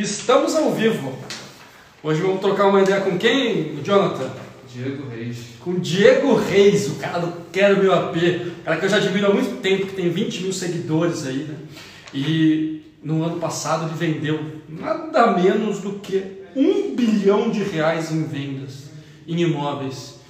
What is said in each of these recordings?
Estamos ao vivo. Hoje vamos trocar uma ideia com quem, Jonathan? Diego Reis. Com Diego Reis, o cara do Quero Meu AP. O cara que eu já admiro há muito tempo, que tem 20 mil seguidores aí, né? E no ano passado ele vendeu nada menos do que um bilhão de reais em vendas, em imóveis.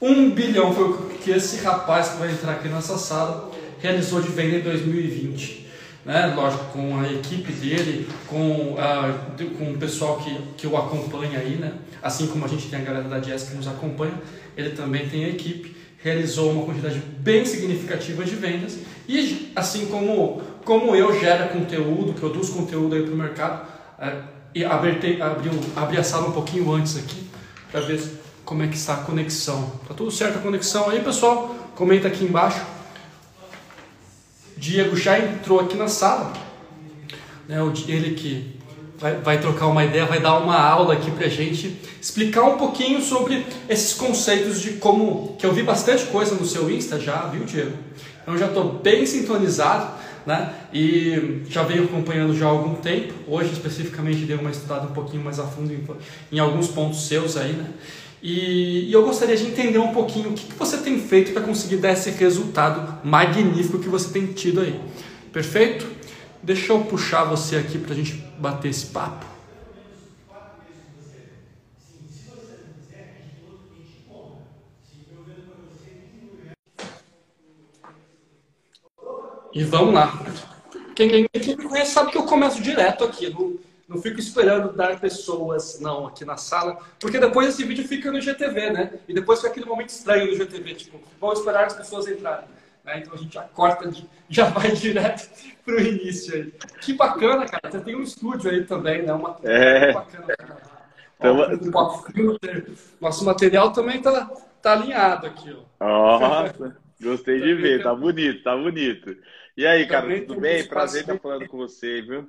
Um bilhão foi o que esse rapaz que vai entrar aqui nessa sala realizou de venda em 2020 né? lógico, com a equipe dele, com, uh, com o pessoal que, que o acompanha aí, né? assim como a gente tem a galera da Jazz que nos acompanha, ele também tem a equipe, realizou uma quantidade bem significativa de vendas e assim como, como eu gera conteúdo, produzo conteúdo aí para o mercado, uh, e abri, abriu, abri a sala um pouquinho antes aqui para ver como é que está a conexão. Tá tudo certo a conexão aí, pessoal? Comenta aqui embaixo. Diego já entrou aqui na sala, né, ele que vai, vai, trocar uma ideia, vai dar uma aula aqui para gente, explicar um pouquinho sobre esses conceitos de como, que eu vi bastante coisa no seu Insta já, viu Diego? Então já estou bem sintonizado, né? E já venho acompanhando já há algum tempo. Hoje especificamente dei uma estudada um pouquinho mais a fundo em, em alguns pontos seus aí, né? E, e, eu gostaria de entender um pouquinho o que, que você tem feito para conseguir dar esse resultado magnífico que você tem tido aí. Perfeito? Deixa eu puxar você aqui para a gente bater esse papo. E vamos lá. Quem, quem, me conhece sabe que eu começo direto aqui no, não fico esperando dar pessoas, não, aqui na sala, porque depois esse vídeo fica no GTV, né? E depois fica aquele momento estranho no GTV, tipo, vamos esperar as pessoas entrarem. Né? Então a gente já corta, já vai direto pro início aí. Que bacana, cara. Você tem um estúdio aí também, né? Uma é. bacana, cara. Ó, Nosso material também tá, tá alinhado aqui, ó. Nossa, gostei de ver, tá bonito, tá bonito. E aí, cara, tudo bem? Prazer estar falando com você, viu?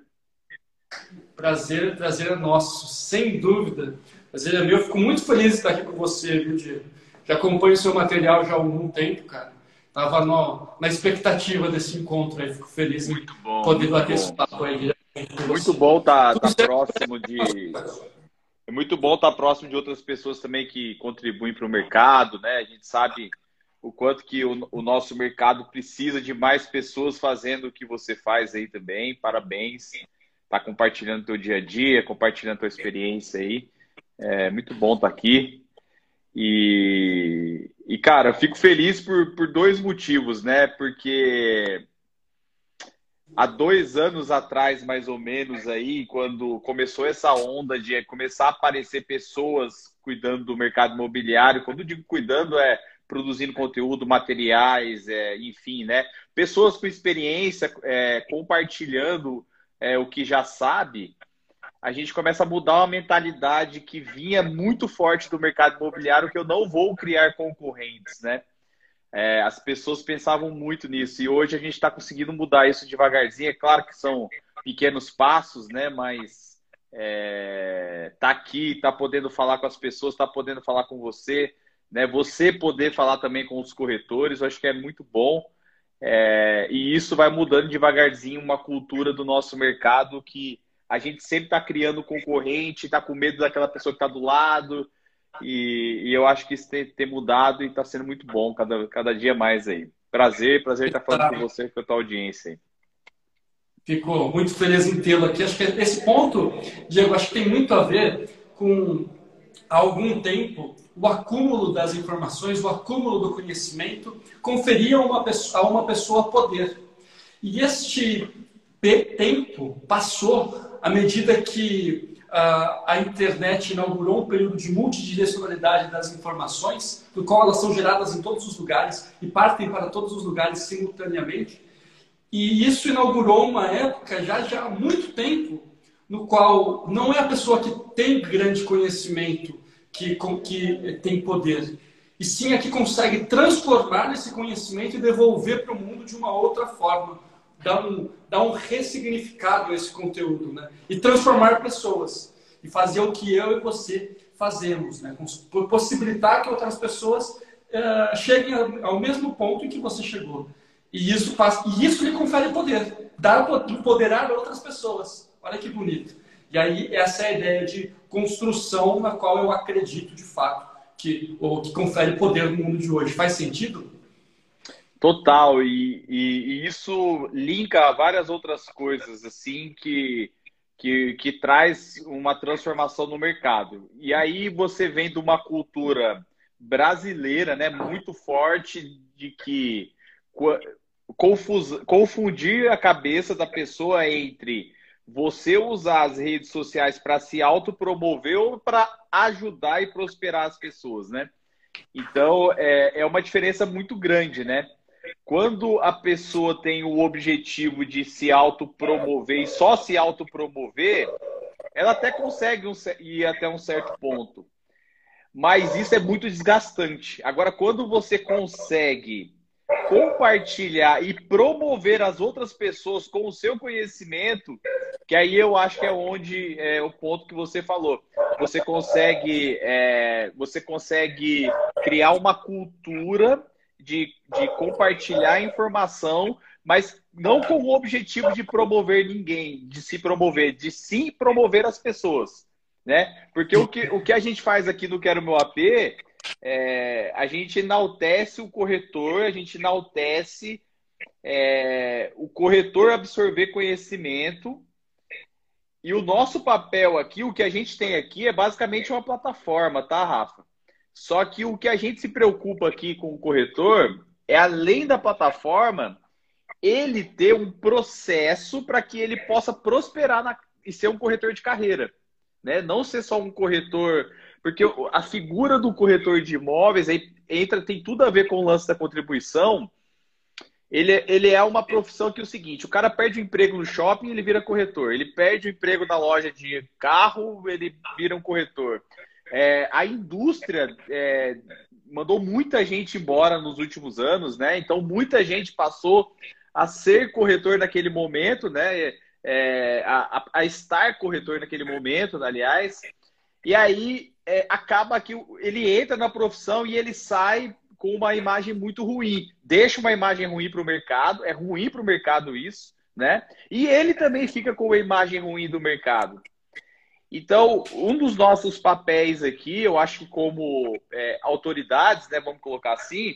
Prazer, prazer é nosso, sem dúvida. Prazer é meu. Eu fico muito feliz de estar aqui com você, viu, Diego? Já acompanho o seu material já há algum tempo, cara. Tava no, na expectativa desse encontro aí. Fico feliz em bom, poder bater esse papo aí. Muito bom estar tá, tá próximo de. É muito bom estar tá próximo de outras pessoas também que contribuem para o mercado, né? A gente sabe o quanto que o, o, nosso mercado precisa de mais pessoas fazendo o que você faz aí também. Parabéns tá compartilhando teu dia a dia, compartilhando tua experiência aí. É muito bom estar tá aqui. E, e cara, eu fico feliz por, por dois motivos, né? Porque há dois anos atrás, mais ou menos, aí, quando começou essa onda de começar a aparecer pessoas cuidando do mercado imobiliário, quando digo cuidando, é produzindo conteúdo, materiais, é, enfim, né? Pessoas com experiência é, compartilhando é, o que já sabe, a gente começa a mudar uma mentalidade que vinha muito forte do mercado imobiliário, que eu não vou criar concorrentes, né? É, as pessoas pensavam muito nisso e hoje a gente está conseguindo mudar isso devagarzinho. É claro que são pequenos passos, né? Mas é, tá aqui, tá podendo falar com as pessoas, tá podendo falar com você, né? Você poder falar também com os corretores, eu acho que é muito bom. É, e isso vai mudando devagarzinho uma cultura do nosso mercado que a gente sempre está criando concorrente, está com medo daquela pessoa que está do lado. E, e, eu acho que isso tem, tem mudado e está sendo muito bom cada, cada dia mais aí. Prazer, prazer estar falando com você com a tua audiência aí. Fico muito feliz em tê-lo aqui. Acho que esse ponto, Diego, acho que tem muito a ver com há algum tempo o acúmulo das informações, o acúmulo do conhecimento, conferia uma pessoa, a uma pessoa poder. E este tempo passou à medida que uh, a internet inaugurou um período de multidirecionalidade das informações, do qual elas são geradas em todos os lugares e partem para todos os lugares simultaneamente. E isso inaugurou uma época já, já há muito tempo no qual não é a pessoa que tem grande conhecimento que, que tem poder, e sim a que consegue transformar esse conhecimento e devolver para o mundo de uma outra forma, dar um, dar um ressignificado a esse conteúdo, né? E transformar pessoas, e fazer o que eu e você fazemos, né? Possibilitar que outras pessoas uh, cheguem ao mesmo ponto em que você chegou. E isso, faz, e isso lhe confere poder, dar, empoderar outras pessoas. Olha que bonito. E aí essa é a ideia de construção na qual eu acredito de fato que, ou que confere poder no mundo de hoje. Faz sentido? Total, e, e, e isso linka a várias outras coisas assim que, que, que traz uma transformação no mercado. E aí você vem de uma cultura brasileira, né, muito forte de que confundir a cabeça da pessoa entre você usar as redes sociais para se autopromover ou para ajudar e prosperar as pessoas, né? Então, é, é uma diferença muito grande, né? Quando a pessoa tem o objetivo de se autopromover e só se autopromover, ela até consegue um, ir até um certo ponto. Mas isso é muito desgastante. Agora, quando você consegue compartilhar e promover as outras pessoas com o seu conhecimento, que aí eu acho que é onde é o ponto que você falou. Você consegue, é, você consegue criar uma cultura de, de compartilhar informação, mas não com o objetivo de promover ninguém, de se promover, de sim promover as pessoas. Né? Porque o que, o que a gente faz aqui no Quero Meu AP é, a gente enaltece o corretor, a gente enaltece é, o corretor absorver conhecimento. E o nosso papel aqui, o que a gente tem aqui, é basicamente uma plataforma, tá, Rafa? Só que o que a gente se preocupa aqui com o corretor é, além da plataforma, ele ter um processo para que ele possa prosperar na, e ser um corretor de carreira. Né? Não ser só um corretor porque a figura do corretor de imóveis aí entra, tem tudo a ver com o lance da contribuição. Ele, ele é uma profissão que é o seguinte: o cara perde o emprego no shopping, ele vira corretor. Ele perde o emprego na loja de carro, ele vira um corretor. É, a indústria é, mandou muita gente embora nos últimos anos, né? Então muita gente passou a ser corretor naquele momento, né? É, a, a, estar corretor naquele momento, aliás. E aí é, acaba que ele entra na profissão e ele sai com uma imagem muito ruim. Deixa uma imagem ruim para o mercado, é ruim para o mercado isso, né? E ele também fica com uma imagem ruim do mercado. Então, um dos nossos papéis aqui, eu acho que como é, autoridades, né, vamos colocar assim,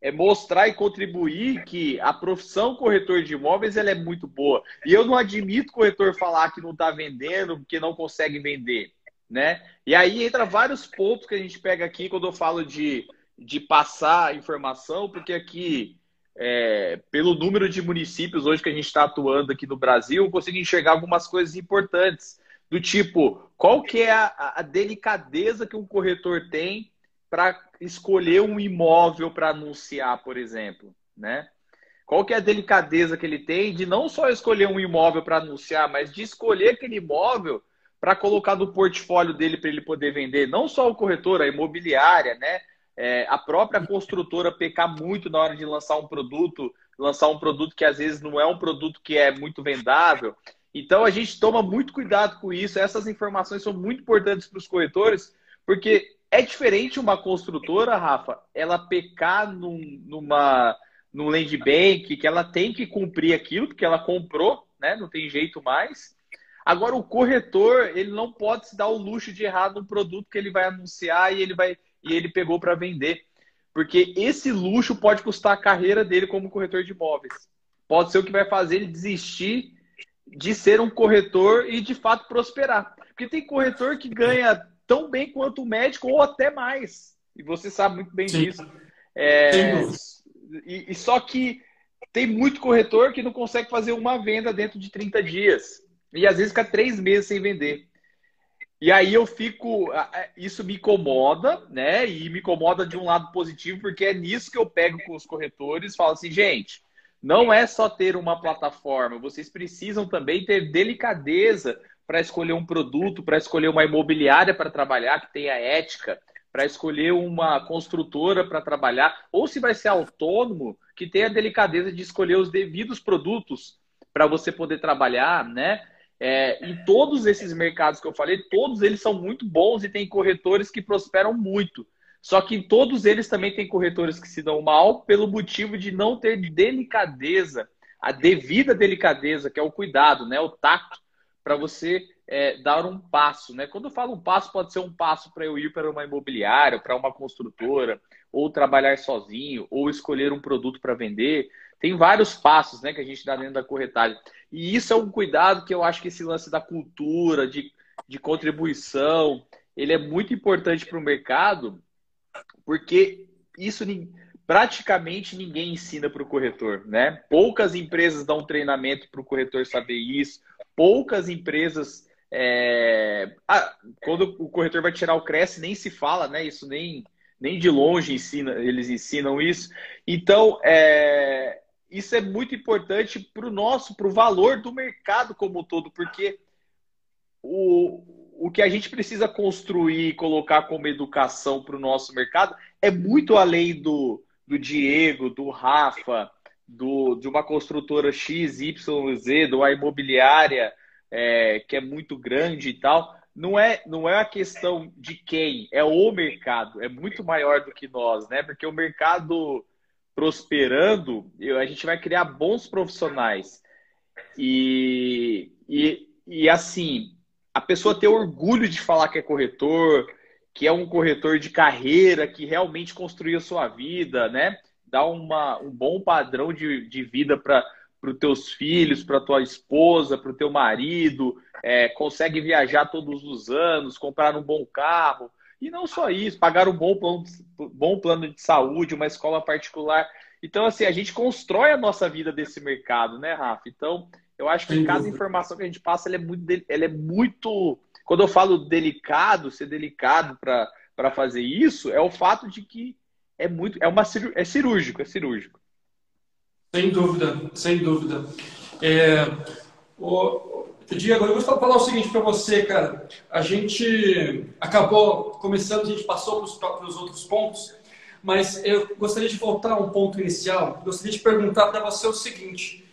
é mostrar e contribuir que a profissão corretor de imóveis ela é muito boa. E eu não admito corretor falar que não está vendendo, que não consegue vender né? E aí entra vários pontos que a gente pega aqui quando eu falo de, de passar informação, porque aqui, é, pelo número de municípios hoje que a gente está atuando aqui no Brasil, eu consigo enxergar algumas coisas importantes, do tipo, qual que é a, a delicadeza que um corretor tem para escolher um imóvel para anunciar, por exemplo, né? Qual que é a delicadeza que ele tem de não só escolher um imóvel para anunciar, mas de escolher aquele imóvel para colocar no portfólio dele para ele poder vender, não só o corretor, a imobiliária, né? É, a própria construtora pecar muito na hora de lançar um produto, lançar um produto que às vezes não é um produto que é muito vendável. Então a gente toma muito cuidado com isso. Essas informações são muito importantes para os corretores, porque é diferente uma construtora, Rafa, ela pecar num, numa num land bank, que ela tem que cumprir aquilo que ela comprou, né? Não tem jeito mais. Agora, o corretor, ele não pode se dar o luxo de errar no produto que ele vai anunciar e ele, vai, e ele pegou para vender. Porque esse luxo pode custar a carreira dele como corretor de imóveis. Pode ser o que vai fazer ele desistir de ser um corretor e de fato prosperar. Porque tem corretor que ganha tão bem quanto o médico ou até mais. E você sabe muito bem Sim. disso. É, e, e só que tem muito corretor que não consegue fazer uma venda dentro de 30 dias. E às vezes fica três meses sem vender. E aí eu fico. Isso me incomoda, né? E me incomoda de um lado positivo, porque é nisso que eu pego com os corretores falo assim, gente, não é só ter uma plataforma, vocês precisam também ter delicadeza para escolher um produto, para escolher uma imobiliária para trabalhar que tenha ética, para escolher uma construtora para trabalhar, ou se vai ser autônomo, que tenha delicadeza de escolher os devidos produtos para você poder trabalhar, né? É, em todos esses mercados que eu falei, todos eles são muito bons e tem corretores que prosperam muito. Só que todos eles também tem corretores que se dão mal pelo motivo de não ter delicadeza, a devida delicadeza, que é o cuidado, né? o tato, para você é, dar um passo, né? Quando eu falo um passo, pode ser um passo para eu ir para uma imobiliária, para uma construtora, ou trabalhar sozinho, ou escolher um produto para vender. Tem vários passos, né, que a gente dá dentro da corretagem. E isso é um cuidado que eu acho que esse lance da cultura, de, de contribuição, ele é muito importante para o mercado, porque isso praticamente ninguém ensina para o corretor, né? Poucas empresas dão treinamento para o corretor saber isso, poucas empresas é... ah, quando o corretor vai tirar o Cresce, nem se fala, né? Isso nem, nem de longe ensina, eles ensinam isso. Então, é... isso é muito importante para o nosso, para o valor do mercado como um todo, porque o, o que a gente precisa construir e colocar como educação para o nosso mercado é muito além do, do Diego, do Rafa, do, de uma construtora XYZ, de uma imobiliária é, que é muito grande e tal. Não é, não é a questão de quem, é o mercado, é muito maior do que nós, né? Porque o mercado prosperando, a gente vai criar bons profissionais. E, e, e assim, a pessoa ter orgulho de falar que é corretor, que é um corretor de carreira, que realmente construiu a sua vida, né? Dá uma, um bom padrão de, de vida para os teus filhos, para tua esposa, para o teu marido, é, consegue viajar todos os anos, comprar um bom carro. E não só isso, pagar um bom plano, bom plano de saúde, uma escola particular. Então, assim, a gente constrói a nossa vida desse mercado, né, Rafa? Então, eu acho que cada informação que a gente passa, ela é muito, ela é muito quando eu falo delicado, ser delicado para fazer isso, é o fato de que é muito, é uma é cirúrgico, é cirúrgico. Sem dúvida, sem dúvida. É, o, Diego, eu vou falar o seguinte para você, cara. A gente acabou começando, a gente passou para os outros pontos, mas eu gostaria de voltar a um ponto inicial. Gostaria de perguntar para você o seguinte: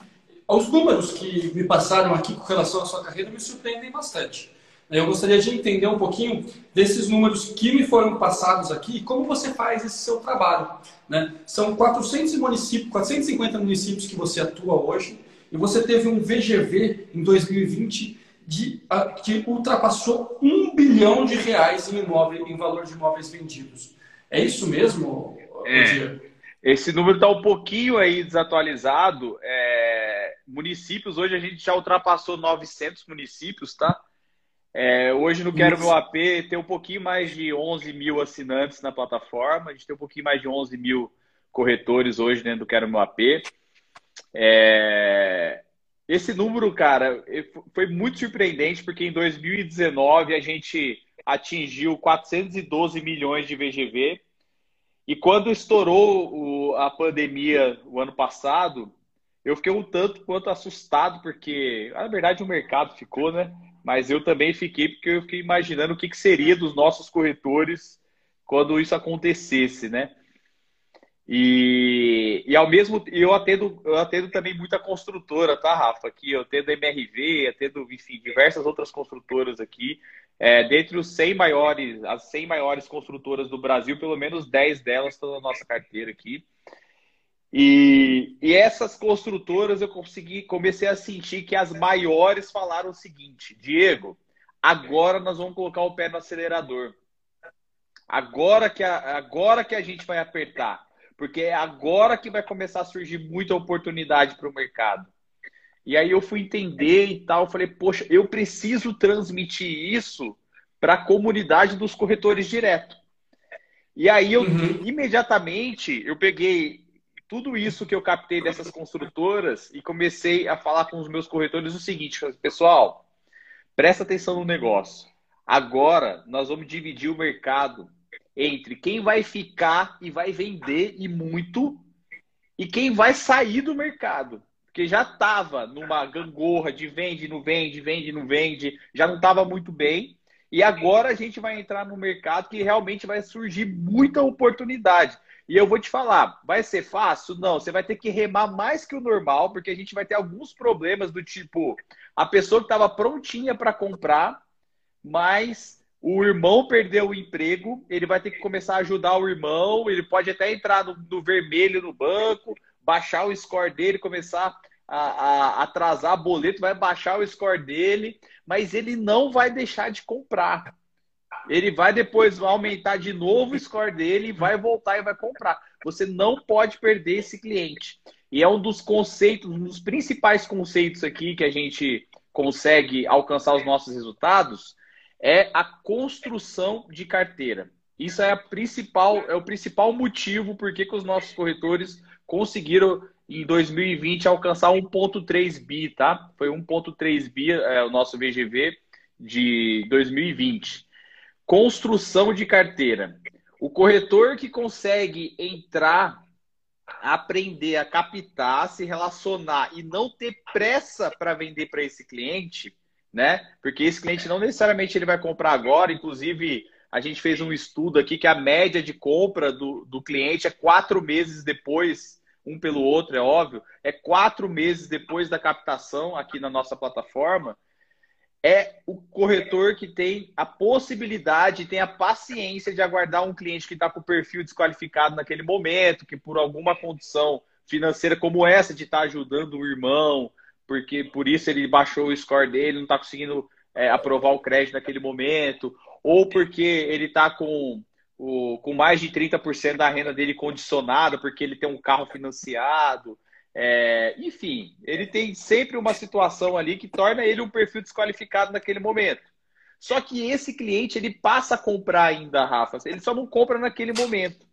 os números que me passaram aqui com relação à sua carreira me surpreendem bastante. Eu gostaria de entender um pouquinho desses números que me foram passados aqui e como você faz esse seu trabalho. Né? São 400 municípios, 450 municípios que você atua hoje e você teve um VGV em 2020 de, que ultrapassou um bilhão de reais em, imóvel, em valor de imóveis vendidos. É isso mesmo, é. Esse número está um pouquinho aí desatualizado. É, municípios, hoje a gente já ultrapassou 900 municípios, tá? É, hoje no Quero Isso. Meu AP tem um pouquinho mais de 11 mil assinantes na plataforma, a gente tem um pouquinho mais de 11 mil corretores hoje dentro do Quero Meu AP. É... Esse número, cara, foi muito surpreendente porque em 2019 a gente atingiu 412 milhões de VGV e quando estourou a pandemia o ano passado, eu fiquei um tanto quanto assustado porque, na verdade, o mercado ficou, né? mas eu também fiquei porque eu fiquei imaginando o que, que seria dos nossos corretores quando isso acontecesse, né? E, e ao mesmo eu atendo, eu atendo também muita construtora, tá, Rafa? Aqui eu atendo MRV, atendo, enfim, diversas outras construtoras aqui. É, dentre os 100 maiores, as 100 maiores construtoras do Brasil, pelo menos 10 delas estão na nossa carteira aqui. E, e, essas construtoras eu consegui, comecei a sentir que as maiores falaram o seguinte: Diego, agora nós vamos colocar o pé no acelerador. Agora que a, agora que a gente vai apertar, porque é agora que vai começar a surgir muita oportunidade para o mercado. E aí eu fui entender e tal, falei, poxa, eu preciso transmitir isso para a comunidade dos corretores direto. E aí eu uhum. imediatamente eu peguei tudo isso que eu captei dessas construtoras e comecei a falar com os meus corretores o seguinte, pessoal, presta atenção no negócio. Agora nós vamos dividir o mercado entre quem vai ficar e vai vender e muito e quem vai sair do mercado. Porque já estava numa gangorra de vende, não vende, vende, não vende, já não estava muito bem. E agora a gente vai entrar no mercado que realmente vai surgir muita oportunidade. E eu vou te falar, vai ser fácil? Não, você vai ter que remar mais que o normal, porque a gente vai ter alguns problemas do tipo, a pessoa que estava prontinha para comprar, mas o irmão perdeu o emprego, ele vai ter que começar a ajudar o irmão, ele pode até entrar no, no vermelho no banco, baixar o score dele, começar a, a atrasar boleto, vai baixar o score dele, mas ele não vai deixar de comprar. Ele vai depois aumentar de novo o score dele, vai voltar e vai comprar. Você não pode perder esse cliente. E é um dos conceitos, um dos principais conceitos aqui que a gente consegue alcançar os nossos resultados é a construção de carteira. Isso é, a principal, é o principal motivo por que os nossos corretores conseguiram em 2020 alcançar 1.3 bi, tá? Foi 1.3 bi é, o nosso VGV de 2020. Construção de carteira. O corretor que consegue entrar, aprender a captar, se relacionar e não ter pressa para vender para esse cliente, né? Porque esse cliente não necessariamente ele vai comprar agora, inclusive a gente fez um estudo aqui que a média de compra do, do cliente é quatro meses depois, um pelo outro, é óbvio, é quatro meses depois da captação aqui na nossa plataforma. É o corretor que tem a possibilidade, tem a paciência de aguardar um cliente que está com o perfil desqualificado naquele momento, que por alguma condição financeira como essa, de estar tá ajudando o irmão, porque por isso ele baixou o score dele, não está conseguindo é, aprovar o crédito naquele momento, ou porque ele está com, o, com mais de 30% da renda dele condicionada, porque ele tem um carro financiado. É, enfim, ele tem sempre uma situação ali que torna ele um perfil desqualificado naquele momento. Só que esse cliente ele passa a comprar ainda, Rafa. Ele só não compra naquele momento.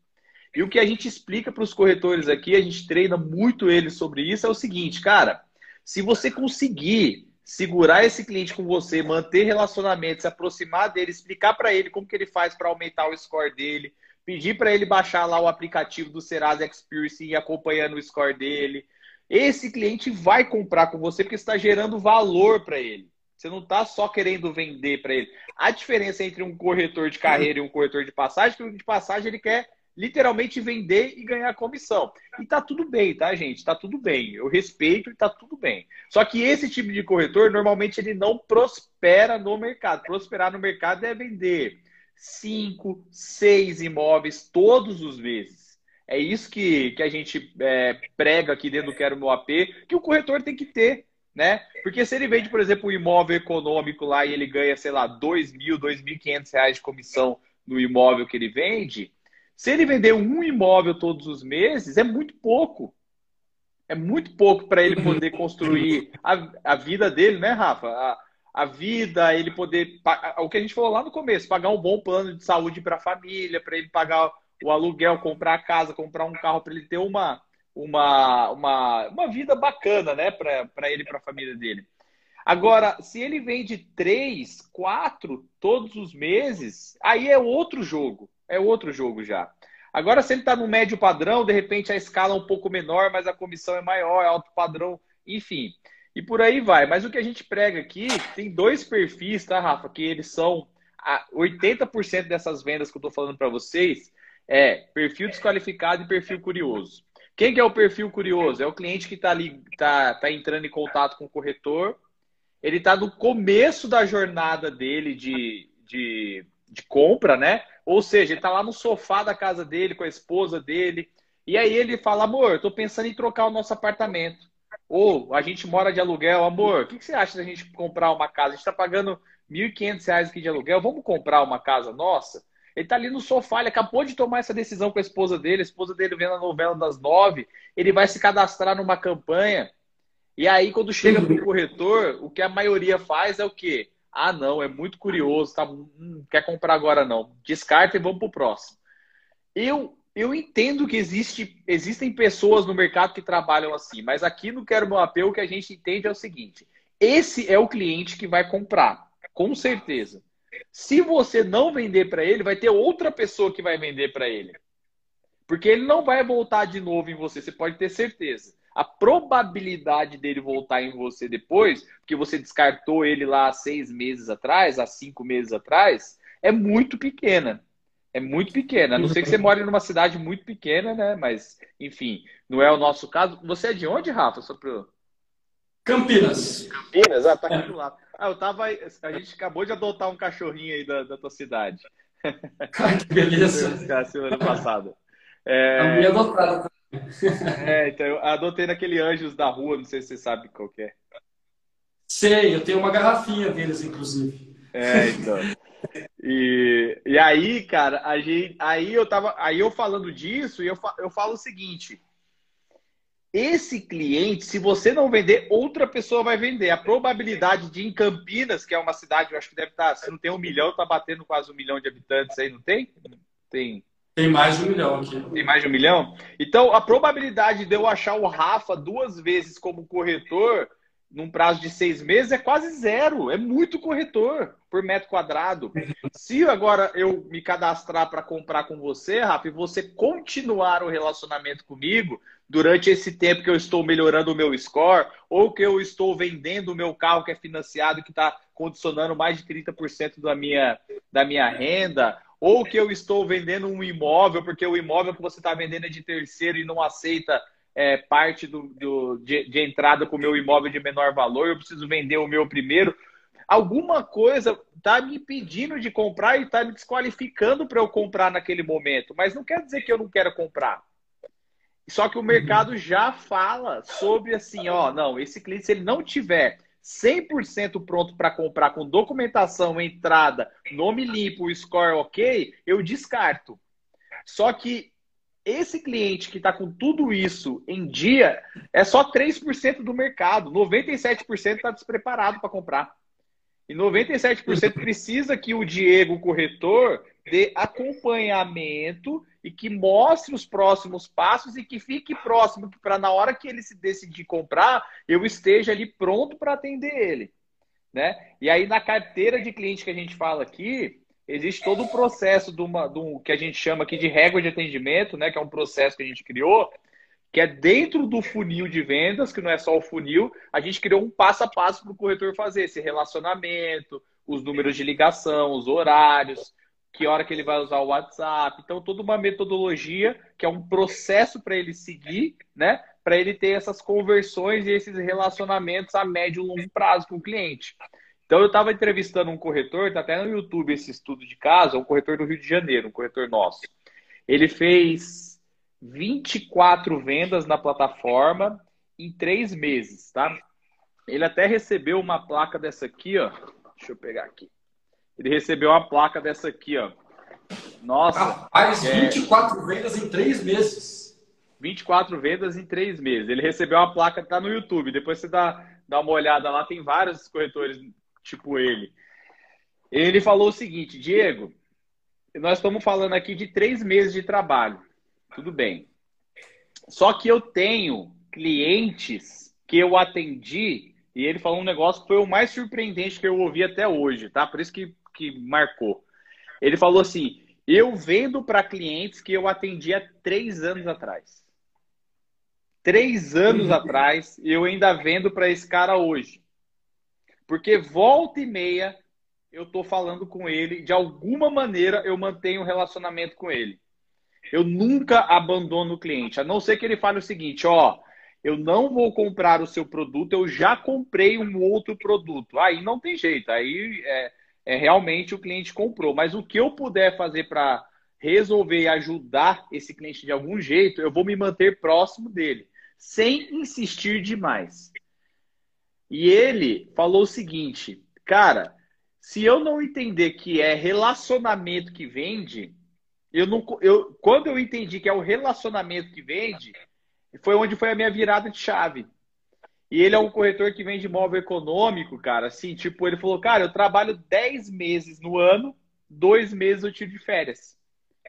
E o que a gente explica para os corretores aqui, a gente treina muito eles sobre isso, é o seguinte, cara, se você conseguir segurar esse cliente com você, manter relacionamento, se aproximar dele, explicar para ele como que ele faz para aumentar o score dele, pedir para ele baixar lá o aplicativo do Serasa Experience e ir acompanhando o score dele. Esse cliente vai comprar com você porque está gerando valor para ele. Você não está só querendo vender para ele. A diferença entre um corretor de carreira e um corretor de passagem, é que o de passagem ele quer literalmente vender e ganhar comissão. E tá tudo bem, tá, gente? Tá tudo bem. Eu respeito e tá tudo bem. Só que esse tipo de corretor, normalmente, ele não prospera no mercado. Prosperar no mercado é vender cinco, seis imóveis todos os meses. É isso que, que a gente é, prega aqui dentro do Quero Meu AP, que o corretor tem que ter. Né? Porque se ele vende, por exemplo, um imóvel econômico lá e ele ganha, sei lá, dois mil, dois mil quinhentos reais de comissão no imóvel que ele vende, se ele vender um imóvel todos os meses, é muito pouco. É muito pouco para ele poder construir a, a vida dele, né, Rafa? A, a vida, ele poder. O que a gente falou lá no começo, pagar um bom plano de saúde para a família, para ele pagar o aluguel, comprar a casa, comprar um carro, para ele ter uma, uma, uma, uma vida bacana, né, para ele e para a família dele. Agora, se ele vende três, quatro todos os meses, aí é outro jogo é outro jogo já. Agora, se ele está no médio padrão, de repente a escala é um pouco menor, mas a comissão é maior, é alto padrão, enfim. E por aí vai. Mas o que a gente prega aqui, tem dois perfis, tá, Rafa? Que eles são 80% dessas vendas que eu estou falando para vocês é perfil desqualificado e perfil curioso. Quem que é o perfil curioso? É o cliente que está ali, está tá entrando em contato com o corretor. Ele está no começo da jornada dele de, de, de compra, né? Ou seja, ele está lá no sofá da casa dele com a esposa dele. E aí ele fala, amor, eu tô pensando em trocar o nosso apartamento. Ou a gente mora de aluguel, amor, o que, que você acha da gente comprar uma casa? A gente está pagando R$ 1.500 aqui de aluguel, vamos comprar uma casa nossa? Ele está ali no sofá, ele acabou de tomar essa decisão com a esposa dele, a esposa dele vendo a novela das nove, ele vai se cadastrar numa campanha. E aí, quando chega o corretor, o que a maioria faz é o quê? Ah, não, é muito curioso, tá, hum, quer comprar agora não. Descarta e vamos para o próximo. Eu, eu entendo que existe, existem pessoas no mercado que trabalham assim, mas aqui no Quero Meu Apelo o que a gente entende é o seguinte: esse é o cliente que vai comprar, com certeza. Se você não vender para ele, vai ter outra pessoa que vai vender para ele. Porque ele não vai voltar de novo em você, você pode ter certeza a probabilidade dele voltar em você depois, porque você descartou ele lá há seis meses atrás, há cinco meses atrás, é muito pequena. É muito pequena. A não ser que você more numa cidade muito pequena, né? Mas, enfim, não é o nosso caso. Você é de onde, Rafa? Só pro... Campinas. Campinas? Ah, tá aqui é. do lado. Ah, eu tava. A gente acabou de adotar um cachorrinho aí da, da tua cidade. Ai, que beleza. semana passada. É... Minha adotada É, então eu adotei naquele Anjos da Rua, não sei se você sabe qual é. Sei, eu tenho uma garrafinha deles, inclusive. É, então. E, e aí, cara, a gente, aí eu tava, aí eu falando disso, e eu, eu falo o seguinte: esse cliente, se você não vender, outra pessoa vai vender. A probabilidade de em Campinas, que é uma cidade, eu acho que deve estar, tá, se não tem um milhão, tá batendo quase um milhão de habitantes aí, não tem? Tem. Tem mais de um milhão aqui. Tem mais de um milhão? Então, a probabilidade de eu achar o Rafa duas vezes como corretor num prazo de seis meses é quase zero. É muito corretor por metro quadrado. Se agora eu me cadastrar para comprar com você, Rafa, e você continuar o relacionamento comigo durante esse tempo que eu estou melhorando o meu score, ou que eu estou vendendo o meu carro que é financiado, que está condicionando mais de 30% da minha, da minha renda, ou que eu estou vendendo um imóvel, porque o imóvel que você está vendendo é de terceiro e não aceita é, parte do, do de, de, entrada com o meu imóvel de menor valor, eu preciso vender o meu primeiro. Alguma coisa está me impedindo de comprar e está me desqualificando para eu comprar naquele momento. Mas não quer dizer que eu não quero comprar. Só que o mercado já fala sobre assim, ó, não, esse cliente, se ele não tiver 100% pronto para comprar com documentação, entrada, nome limpo, score ok, eu descarto. Só que esse cliente que está com tudo isso em dia é só 3% do mercado. 97% está despreparado para comprar. E 97% precisa que o Diego, o corretor, dê acompanhamento e que mostre os próximos passos e que fique próximo para na hora que ele se decidir comprar, eu esteja ali pronto para atender ele, né? E aí na carteira de cliente que a gente fala aqui, existe todo o processo de uma, de que a gente chama aqui de régua de atendimento, né? Que é um processo que a gente criou, que é dentro do funil de vendas, que não é só o funil, a gente criou um passo a passo para o corretor fazer esse relacionamento, os números de ligação, os horários, que hora que ele vai usar o WhatsApp. Então, toda uma metodologia que é um processo para ele seguir, né? Para ele ter essas conversões e esses relacionamentos a médio e longo prazo com o cliente. Então, eu estava entrevistando um corretor, está até no YouTube esse estudo de caso, é um corretor do Rio de Janeiro, um corretor nosso. Ele fez 24 vendas na plataforma em três meses, tá? Ele até recebeu uma placa dessa aqui, ó. Deixa eu pegar aqui. Ele recebeu uma placa dessa aqui, ó. Nossa. Rapaz, é... 24 vendas em três meses. 24 vendas em três meses. Ele recebeu uma placa tá no YouTube. Depois você dá, dá uma olhada lá, tem vários corretores tipo ele. Ele falou o seguinte, Diego, nós estamos falando aqui de três meses de trabalho. Tudo bem. Só que eu tenho clientes que eu atendi e ele falou um negócio que foi o mais surpreendente que eu ouvi até hoje, tá? Por isso que que marcou. Ele falou assim: eu vendo para clientes que eu atendi há três anos atrás. Três anos uhum. atrás, eu ainda vendo para esse cara hoje. Porque volta e meia eu estou falando com ele, de alguma maneira eu mantenho um relacionamento com ele. Eu nunca abandono o cliente, a não ser que ele fale o seguinte: ó, eu não vou comprar o seu produto, eu já comprei um outro produto. Aí não tem jeito, aí é, é, realmente o cliente comprou. Mas o que eu puder fazer para resolver e ajudar esse cliente de algum jeito, eu vou me manter próximo dele, sem insistir demais. E ele falou o seguinte, cara, se eu não entender que é relacionamento que vende, eu não, eu, quando eu entendi que é o relacionamento que vende, foi onde foi a minha virada de chave. E ele é um corretor que vende imóvel econômico, cara. Assim, tipo, ele falou, cara, eu trabalho 10 meses no ano, dois meses eu tiro de férias.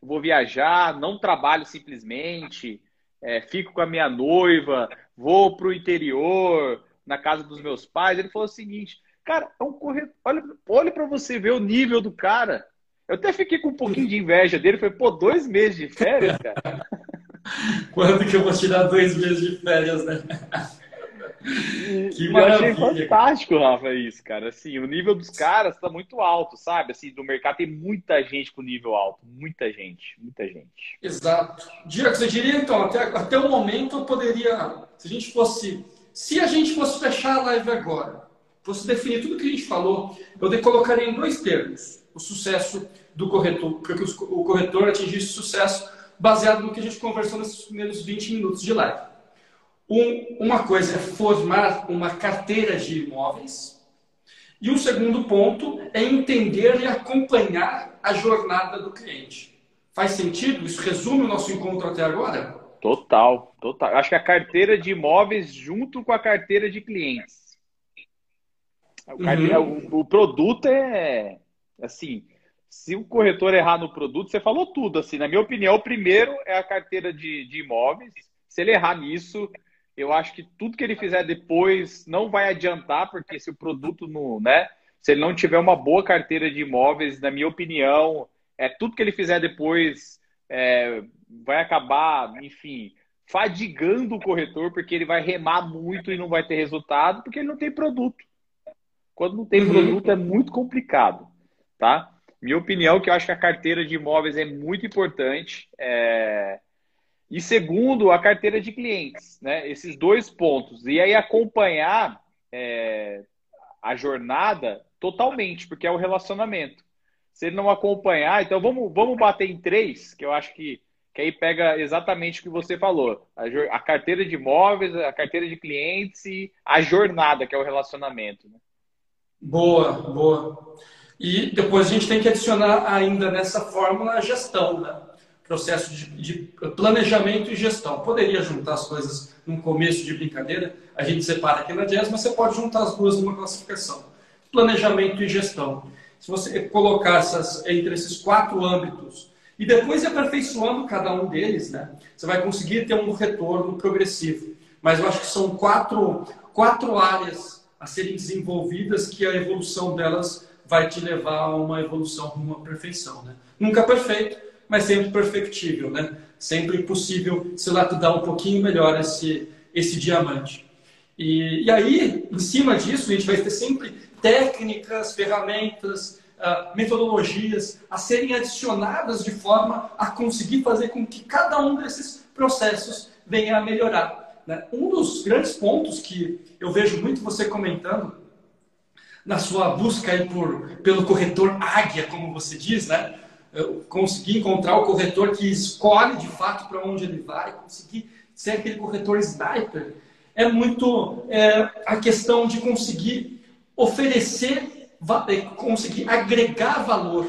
Eu vou viajar, não trabalho simplesmente, é, fico com a minha noiva, vou pro interior, na casa dos meus pais. Ele falou o seguinte, cara, é um corretor. Olha, olha para você ver o nível do cara. Eu até fiquei com um pouquinho de inveja dele. Falei, pô, dois meses de férias, cara. Quando que eu vou tirar dois meses de férias, né? que eu achei fantástico, Rafa, isso, cara. Assim, o nível dos caras está muito alto, sabe? Assim, do mercado tem muita gente com nível alto. Muita gente, muita gente. Exato. Diego, você diria, então, até, até o momento eu poderia, se a gente fosse, se a gente fosse fechar a live agora, fosse definir tudo que a gente falou, eu colocaria em dois termos. O sucesso do corretor, porque o corretor atingisse sucesso baseado no que a gente conversou nesses primeiros 20 minutos de live. Um, uma coisa é formar uma carteira de imóveis, e o segundo ponto é entender e acompanhar a jornada do cliente. Faz sentido? Isso resume o nosso encontro até agora? Total, total. Acho que a carteira de imóveis junto com a carteira de clientes. Uhum. O, o, produto é assim. Se o corretor errar no produto, você falou tudo. Assim, na minha opinião, o primeiro é a carteira de, de imóveis. Se ele errar nisso, eu acho que tudo que ele fizer depois não vai adiantar, porque se o produto não, né? Se ele não tiver uma boa carteira de imóveis, na minha opinião, é tudo que ele fizer depois é, vai acabar, enfim, fadigando o corretor, porque ele vai remar muito e não vai ter resultado, porque ele não tem produto. Quando não tem uhum. produto é muito complicado, tá? Minha opinião é que eu acho que a carteira de imóveis é muito importante. É... E segundo, a carteira de clientes, né? Esses dois pontos. E aí acompanhar é... a jornada totalmente, porque é o relacionamento. Se ele não acompanhar, então vamos, vamos bater em três, que eu acho que que aí pega exatamente o que você falou. A, a, carteira de imóveis, a carteira de clientes e a jornada, que é o relacionamento. Né? Boa, boa. E depois a gente tem que adicionar ainda nessa fórmula a gestão, né? Processo de, de planejamento e gestão. Poderia juntar as coisas num começo de brincadeira, a gente separa aqui na Jazz, mas você pode juntar as duas numa classificação. Planejamento e gestão. Se você colocar essas, entre esses quatro âmbitos e depois aperfeiçoando cada um deles, né, você vai conseguir ter um retorno progressivo. Mas eu acho que são quatro, quatro áreas a serem desenvolvidas que a evolução delas vai te levar a uma evolução rumo à perfeição. Né? Nunca perfeito, mas sempre perfectível. Né? Sempre possível se lapidar um pouquinho melhor esse, esse diamante. E, e aí, em cima disso, a gente vai ter sempre técnicas, ferramentas, uh, metodologias a serem adicionadas de forma a conseguir fazer com que cada um desses processos venha a melhorar. Né? Um dos grandes pontos que eu vejo muito você comentando na sua busca aí por, pelo corretor águia, como você diz, né? Conseguir encontrar o corretor que escolhe de fato para onde ele vai, conseguir ser aquele corretor sniper, é muito é, a questão de conseguir oferecer é, conseguir agregar valor.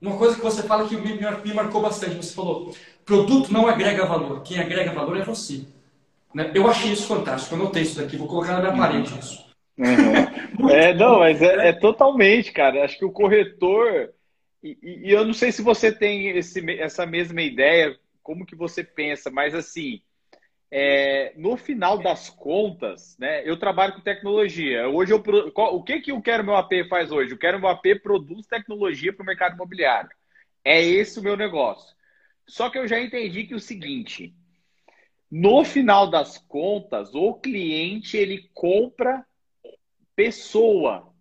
Uma coisa que você fala que me, marcou bastante, você falou, produto não agrega valor, quem agrega valor é você. Né? Eu achei isso fantástico, eu notei isso daqui, vou colocar na minha uhum. parede isso. Uhum. é, não, mas é, é, totalmente, cara. Acho que o corretor, e, e, eu não sei se você tem esse, essa mesma ideia, como que você pensa, mas assim, é, no final das contas, né, eu trabalho com tecnologia. Hoje eu, o que que o Quero Meu AP faz hoje? O Quero Meu AP produz tecnologia para o mercado imobiliário. É esse o meu negócio. Só que eu já entendi que o seguinte, no final das contas, o cliente ele compra pessoa.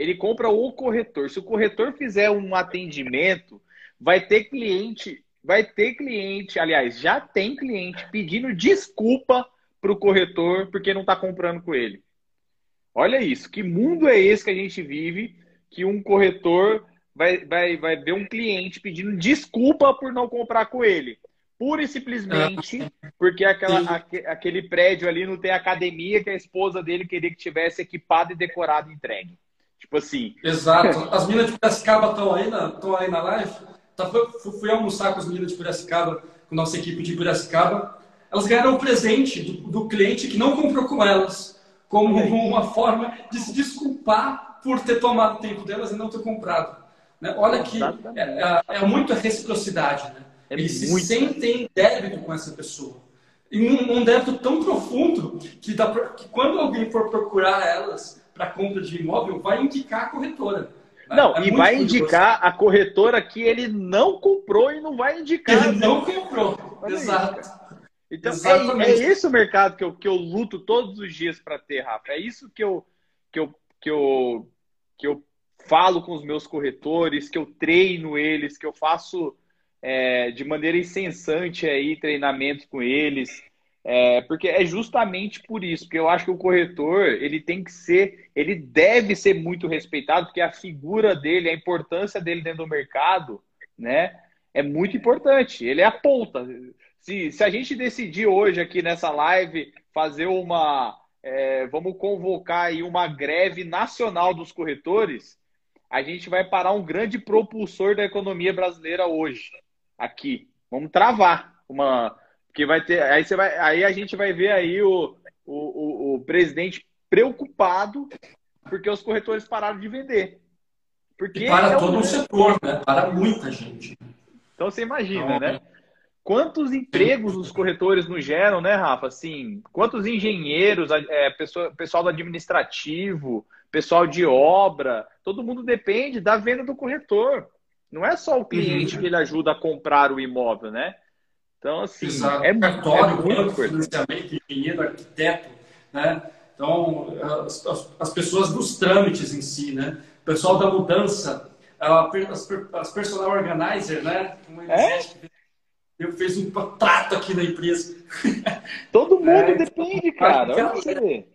Ele compra o corretor. Se o corretor fizer um atendimento, vai ter cliente vai ter cliente, aliás, já tem cliente pedindo desculpa para o corretor porque não está comprando com ele. Olha isso, que mundo é esse que a gente vive que um corretor vai, vai, vai ver um cliente pedindo desculpa por não comprar com ele. Pura e simplesmente porque aquela, aquele prédio ali não tem academia que a esposa dele queria que tivesse equipado e decorado e entregue. Tipo assim. Exato. As minas de Piracicaba estão aí, na, estão aí na live? Tá, fui, fui almoçar com as meninas de Piracicaba, com nossa equipe de Piracicaba. Elas ganharam o presente do, do cliente que não comprou com elas, como uma forma de se desculpar por ter tomado o tempo delas e não ter comprado. Né? Olha que é, é, é muito a reciprocidade. Né? É Eles muito. se sentem em débito com essa pessoa. E um, um débito tão profundo que, dá pra, que quando alguém for procurar elas para compra de imóvel, vai indicar a corretora. Não, é e vai indicar a corretora que ele não comprou e não vai indicar. Ele não comprou. Olha Exato. Isso, então, é, é, esse o mercado que eu, que eu luto todos os dias para ter, Rafa. É isso que eu, que, eu, que, eu, que eu falo com os meus corretores, que eu treino eles, que eu faço é, de maneira incessante aí treinamentos com eles. É, porque é justamente por isso, porque eu acho que o corretor ele tem que ser, ele deve ser muito respeitado, porque a figura dele, a importância dele dentro do mercado, né, é muito importante. Ele é a ponta. Se, se a gente decidir hoje aqui nessa live fazer uma. É, vamos convocar aí uma greve nacional dos corretores, a gente vai parar um grande propulsor da economia brasileira hoje, aqui. Vamos travar uma. Porque vai ter. Aí, você vai, aí a gente vai ver aí o, o, o, o presidente preocupado porque os corretores pararam de vender. Porque e para é todo o setor, né? Para muita gente. Então você imagina, então, né? Quantos empregos os corretores nos geram, né, Rafa? Assim, quantos engenheiros, é, pessoa, pessoal do administrativo, pessoal de obra, todo mundo depende da venda do corretor. Não é só o cliente uhum. que ele ajuda a comprar o imóvel, né? Então, assim, Exato. é, Cartório, é muito financiamento, engenheiro, arquiteto, né? Então, as, as, as, pessoas dos trâmites em si, né? O pessoal da mudança, as, as personal organizer, né? É? Eu fiz um trato aqui na empresa. Todo mundo é, depende, cara. Olha você.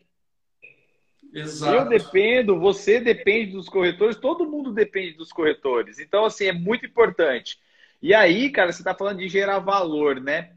Exato. Eu dependo, você depende dos corretores, todo mundo depende dos corretores. Então, assim, é muito importante. E aí, cara, você está falando de gerar valor, né?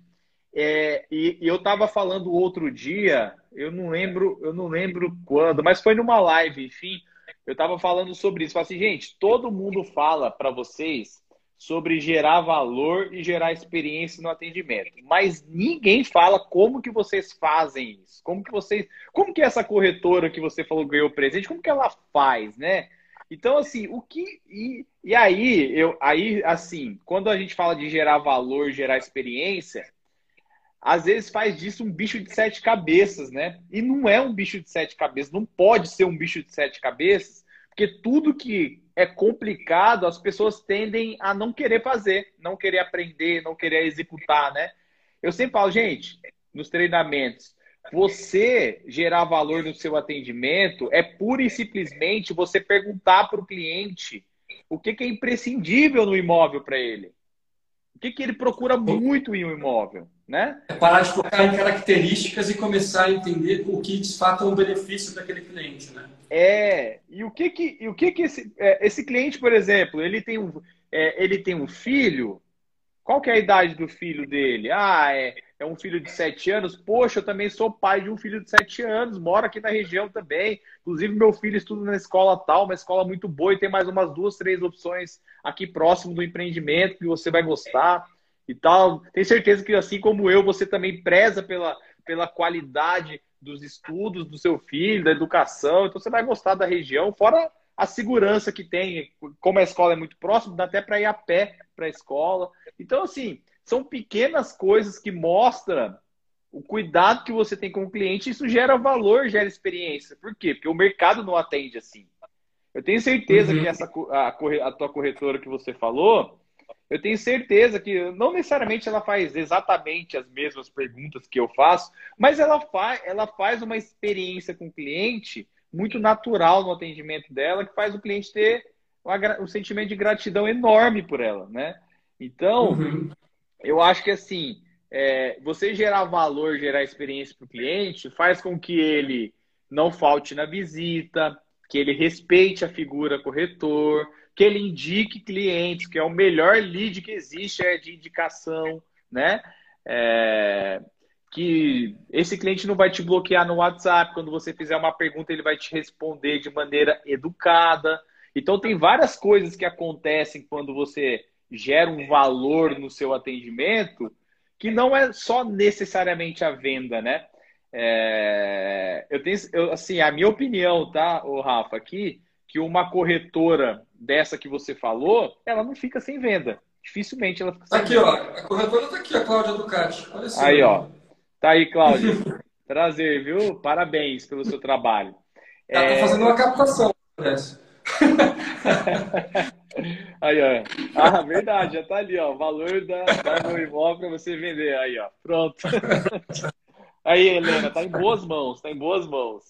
É, e, e, eu estava falando outro dia, eu não lembro, eu não lembro quando, mas foi numa live, enfim, eu estava falando sobre isso. Falei assim, gente, todo mundo fala para vocês sobre gerar valor e gerar experiência no atendimento. Mas ninguém fala como que vocês fazem isso. Como que vocês, como que essa corretora que você falou ganhou presente, como que ela faz, né? Então assim, o que e, e aí eu aí assim, quando a gente fala de gerar valor, gerar experiência, às vezes faz disso um bicho de sete cabeças, né? E não é um bicho de sete cabeças, não pode ser um bicho de sete cabeças, porque tudo que é complicado, as pessoas tendem a não querer fazer, não querer aprender, não querer executar, né? Eu sempre falo, gente, nos treinamentos, você gerar valor no seu atendimento é pura e simplesmente você perguntar para o cliente o que, que, é imprescindível no imóvel para ele. O que, que ele procura muito em um imóvel, né? É parar de focar em características e começar a entender o que de fato é um benefício daquele cliente, né? É, e o que que, e o que, que esse, é, esse cliente, por exemplo, ele tem, um, é, ele tem um filho, qual que é a idade do filho dele? Ah, é, é um filho de sete anos. Poxa, eu também sou pai de um filho de sete anos, moro aqui na região também. Inclusive, meu filho estuda na escola tal, uma escola muito boa e tem mais umas duas, três opções aqui próximo do empreendimento que você vai gostar e tal. Tenho certeza que, assim como eu, você também preza pela, pela qualidade dos estudos do seu filho, da educação. Então você vai gostar da região, fora a segurança que tem, como a escola é muito próxima, dá até para ir a pé para a escola. Então, assim, são pequenas coisas que mostram o cuidado que você tem com o cliente, isso gera valor, gera experiência. Por quê? Porque o mercado não atende assim. Eu tenho certeza uhum. que essa, a, a tua corretora que você falou, eu tenho certeza que não necessariamente ela faz exatamente as mesmas perguntas que eu faço, mas ela, fa ela faz uma experiência com o cliente muito natural no atendimento dela, que faz o cliente ter um sentimento de gratidão enorme por ela, né? Então, uhum. Eu acho que assim, é, você gerar valor, gerar experiência para o cliente, faz com que ele não falte na visita, que ele respeite a figura corretor, que ele indique clientes, que é o melhor lead que existe, é de indicação, né? É, que esse cliente não vai te bloquear no WhatsApp, quando você fizer uma pergunta, ele vai te responder de maneira educada. Então, tem várias coisas que acontecem quando você gera um valor no seu atendimento, que não é só necessariamente a venda, né? É, eu tenho, eu, assim, a minha opinião, tá, o Rafa, aqui, que uma corretora dessa que você falou, ela não fica sem venda. Dificilmente ela fica sem aqui, venda. Aqui, ó. A corretora está aqui, a Cláudia Ducati. Aí, ó. Tá aí, Cláudia. Prazer, viu? Parabéns pelo seu trabalho. Ela tá é... fazendo uma captação, parece. aí, ó. Ah, verdade, já tá ali, ó. O valor da, da imóvel para você vender. Aí, ó. Pronto. Aí, Helena, tá em boas mãos, tá em boas mãos.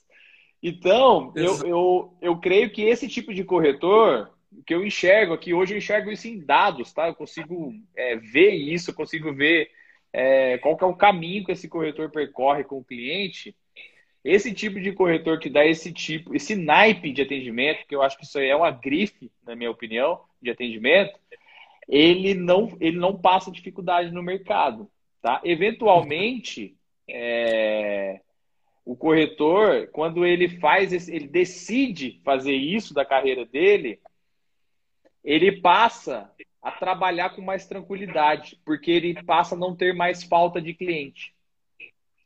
Então, eu, eu, eu creio que esse tipo de corretor, que eu enxergo aqui, hoje eu enxergo isso em dados, tá? Eu consigo é, ver isso, eu consigo ver é, qual que é o caminho que esse corretor percorre com o cliente. Esse tipo de corretor que dá esse tipo, esse naipe de atendimento, que eu acho que isso aí é uma grife, na minha opinião, de atendimento, ele não, ele não passa dificuldade no mercado. Tá? Eventualmente, é, o corretor, quando ele faz, esse, ele decide fazer isso da carreira dele, ele passa a trabalhar com mais tranquilidade, porque ele passa a não ter mais falta de cliente.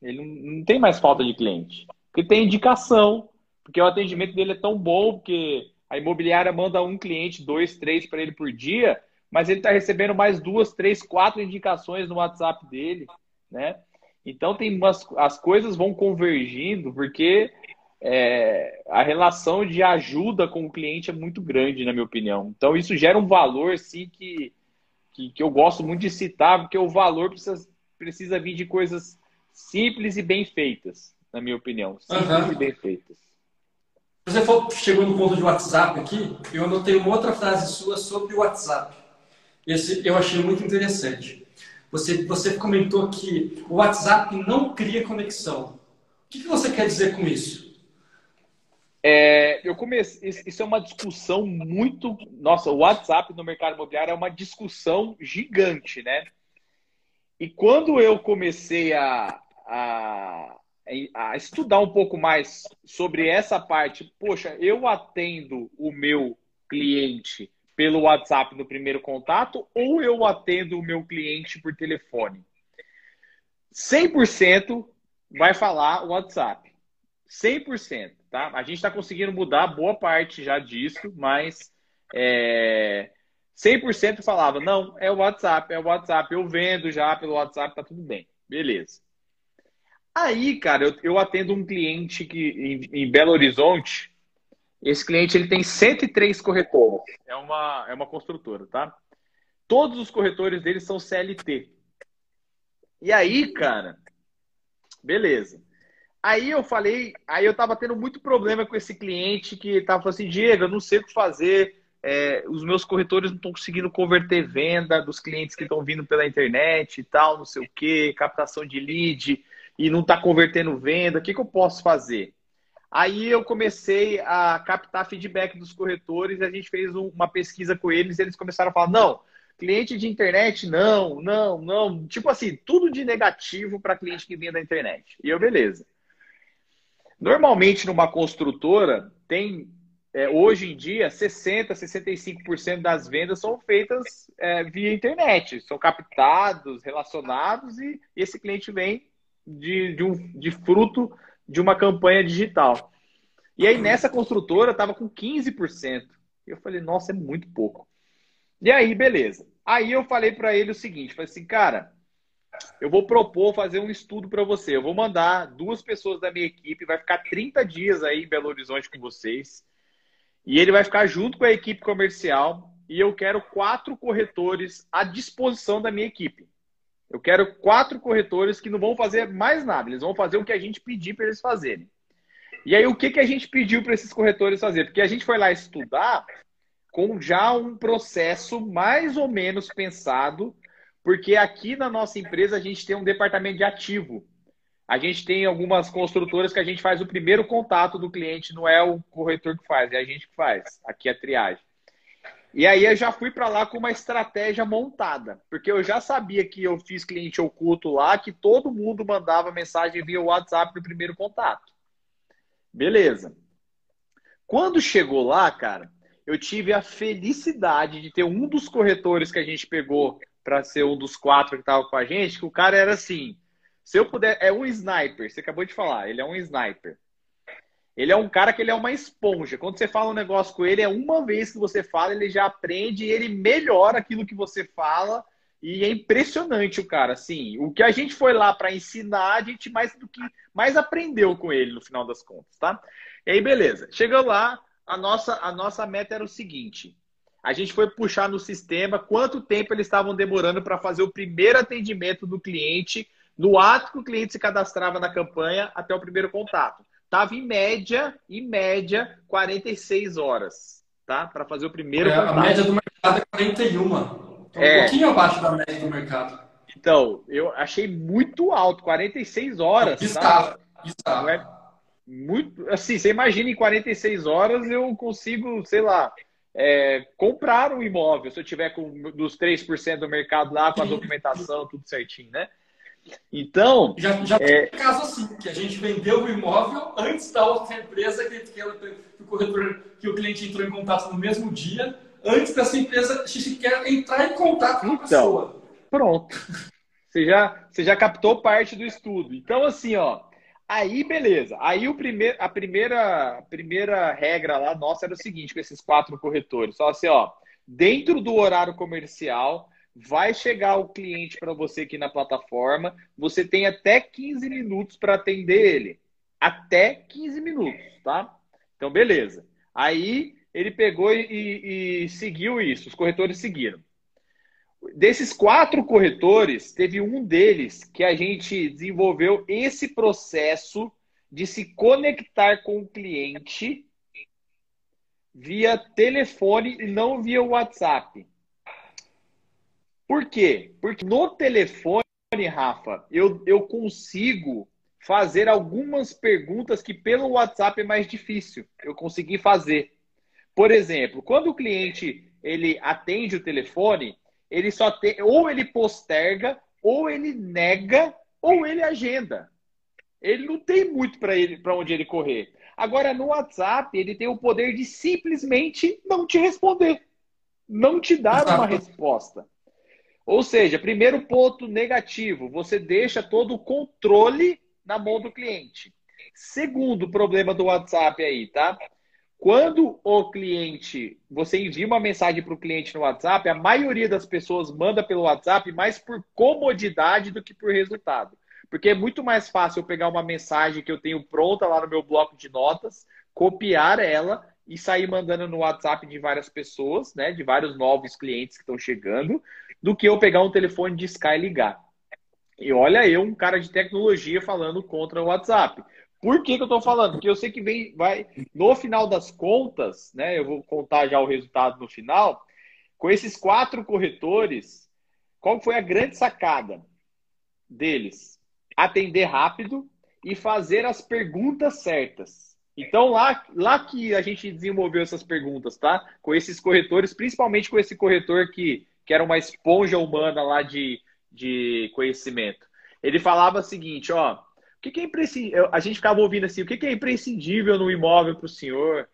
Ele não, tem mais falta de cliente. Porque tem indicação, porque o atendimento dele é tão bom, porque a imobiliária manda um cliente, dois, três para ele por dia, mas ele está recebendo mais duas, três, quatro indicações no WhatsApp dele, né? Então tem umas, as coisas vão convergindo, porque é, a relação de ajuda com o cliente é muito grande, na minha opinião. Então isso gera um valor, sim, que, que, que eu gosto muito de citar, porque o valor precisa, precisa vir de coisas simples e bem feitas, na minha opinião. Simples uhum. e bem feitas. Você chegou no ponto de WhatsApp aqui, eu anotei uma outra frase sua sobre o WhatsApp. Esse eu achei muito interessante. Você, você comentou que o WhatsApp não cria conexão. O que, que você quer dizer com isso? É, eu comecei, isso é uma discussão muito. Nossa, o WhatsApp no mercado imobiliário é uma discussão gigante, né? E quando eu comecei a, a, a estudar um pouco mais sobre essa parte, poxa, eu atendo o meu cliente pelo WhatsApp no primeiro contato ou eu atendo o meu cliente por telefone? 100% vai falar WhatsApp. 100%, tá? A gente está conseguindo mudar boa parte já disso, mas é, 100% falava, não, é o WhatsApp, é o WhatsApp, eu vendo já pelo WhatsApp, tá tudo bem. Beleza. Aí, cara, eu, eu atendo um cliente que em, em Belo Horizonte, esse cliente ele tem 103 corretores. É uma, é uma construtora, tá? Todos os corretores dele são CLT. E aí, cara, beleza. Aí eu falei, aí eu tava tendo muito problema com esse cliente que tava falando assim, Diego, eu não sei o que fazer, é, os meus corretores não estão conseguindo converter venda dos clientes que estão vindo pela internet e tal, não sei o que, captação de lead e não está convertendo venda, o que, que eu posso fazer? Aí eu comecei a captar feedback dos corretores e a gente fez uma pesquisa com eles e eles começaram a falar: não, cliente de internet, não, não, não. Tipo assim, tudo de negativo para cliente que vinha da internet. E eu, beleza. Normalmente, numa construtora, tem, é, hoje em dia, 60%, 65% das vendas são feitas é, via internet. São captados, relacionados e esse cliente vem de, de, um, de fruto de uma campanha digital. E aí nessa construtora estava com 15%. E eu falei, nossa, é muito pouco. E aí, beleza. Aí eu falei para ele o seguinte, falei assim, cara, eu vou propor fazer um estudo para você. Eu vou mandar duas pessoas da minha equipe, vai ficar 30 dias aí em Belo Horizonte com vocês. E ele vai ficar junto com a equipe comercial. E eu quero quatro corretores à disposição da minha equipe. Eu quero quatro corretores que não vão fazer mais nada, eles vão fazer o que a gente pedir para eles fazerem. E aí, o que, que a gente pediu para esses corretores fazer? Porque a gente foi lá estudar com já um processo mais ou menos pensado, porque aqui na nossa empresa a gente tem um departamento de ativo. A gente tem algumas construtoras que a gente faz o primeiro contato do cliente, não é o corretor que faz, é a gente que faz. Aqui é a triagem. E aí eu já fui para lá com uma estratégia montada, porque eu já sabia que eu fiz cliente oculto lá, que todo mundo mandava mensagem via WhatsApp no primeiro contato. Beleza. Quando chegou lá, cara, eu tive a felicidade de ter um dos corretores que a gente pegou para ser um dos quatro que estava com a gente, que o cara era assim, se eu puder, é um sniper, você acabou de falar, ele é um sniper. Ele é um cara que ele é uma esponja. Quando você fala um negócio com ele, é uma vez que você fala, ele já aprende e ele melhora aquilo que você fala. E é impressionante o cara, assim. O que a gente foi lá para ensinar, a gente mais do que mais aprendeu com ele no final das contas, tá? E aí, beleza. Chegou lá, a nossa a nossa meta era o seguinte: a gente foi puxar no sistema quanto tempo eles estavam demorando para fazer o primeiro atendimento do cliente no ato que o cliente se cadastrava na campanha até o primeiro contato. Tava em média, em média, 46 horas, tá? Para fazer o primeiro é, A média do mercado é 41. Então, é. Um pouquinho abaixo da média do mercado. Então, eu achei muito alto, 46 horas. Está, está. É muito, assim, você imagina em 46 horas eu consigo, sei lá, é, comprar um imóvel, se eu tiver com dos 3% do mercado lá, com a documentação, tudo certinho, né? Então. Já, já é... tem caso assim, que a gente vendeu o imóvel antes da outra empresa que, que, ela, que, o corretor, que o cliente entrou em contato no mesmo dia, antes dessa empresa sequer entrar em contato com a então, pessoa. Pronto. Você já, você já captou parte do estudo. Então, assim, ó. Aí, beleza. Aí o primeir, a primeira, a primeira regra lá nossa era o seguinte, com esses quatro corretores. Só assim, ó. Dentro do horário comercial, vai chegar o cliente para você aqui na plataforma. Você tem até 15 minutos para atender ele. Até 15 minutos, tá? Então, beleza. Aí ele pegou e, e seguiu isso. Os corretores seguiram. Desses quatro corretores, teve um deles que a gente desenvolveu esse processo de se conectar com o cliente via telefone e não via WhatsApp. Por quê? Porque no telefone, Rafa, eu, eu consigo fazer algumas perguntas que pelo WhatsApp é mais difícil. Eu consegui fazer. Por exemplo, quando o cliente ele atende o telefone, ele só tem ou ele posterga, ou ele nega, ou ele agenda. Ele não tem muito para ele para onde ele correr. Agora no WhatsApp, ele tem o poder de simplesmente não te responder, não te dar uma resposta. Ou seja, primeiro ponto negativo, você deixa todo o controle na mão do cliente. Segundo problema do WhatsApp aí, tá? Quando o cliente, você envia uma mensagem para o cliente no WhatsApp, a maioria das pessoas manda pelo WhatsApp mais por comodidade do que por resultado. Porque é muito mais fácil eu pegar uma mensagem que eu tenho pronta lá no meu bloco de notas, copiar ela e sair mandando no WhatsApp de várias pessoas, né, de vários novos clientes que estão chegando, do que eu pegar um telefone de Sky e ligar. E olha eu, um cara de tecnologia, falando contra o WhatsApp. Por que, que eu estou falando? Porque eu sei que vem, vai, no final das contas, né? Eu vou contar já o resultado no final. Com esses quatro corretores, qual foi a grande sacada deles? Atender rápido e fazer as perguntas certas. Então, lá, lá que a gente desenvolveu essas perguntas, tá? Com esses corretores, principalmente com esse corretor que, que era uma esponja humana lá de, de conhecimento. Ele falava o seguinte, ó, o que, que é imprescindível? A gente ficava ouvindo assim, o que, que é imprescindível no imóvel para o senhor?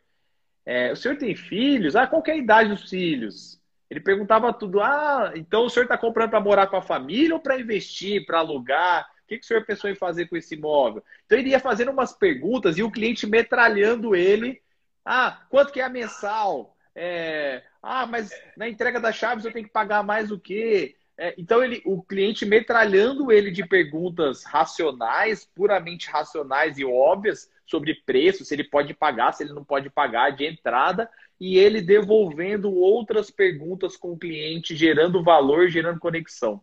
É, o senhor tem filhos? Ah, qual é a idade dos filhos? Ele perguntava tudo, ah, então o senhor está comprando para morar com a família ou para investir, para alugar? Que, que o senhor pensou em fazer com esse imóvel? Então ele ia fazendo umas perguntas e o cliente metralhando ele. Ah, quanto que é a mensal? É, ah, mas na entrega das chaves eu tenho que pagar mais o quê? É, então ele, o cliente metralhando ele de perguntas racionais, puramente racionais e óbvias sobre preço, se ele pode pagar, se ele não pode pagar de entrada, e ele devolvendo outras perguntas com o cliente, gerando valor, gerando conexão.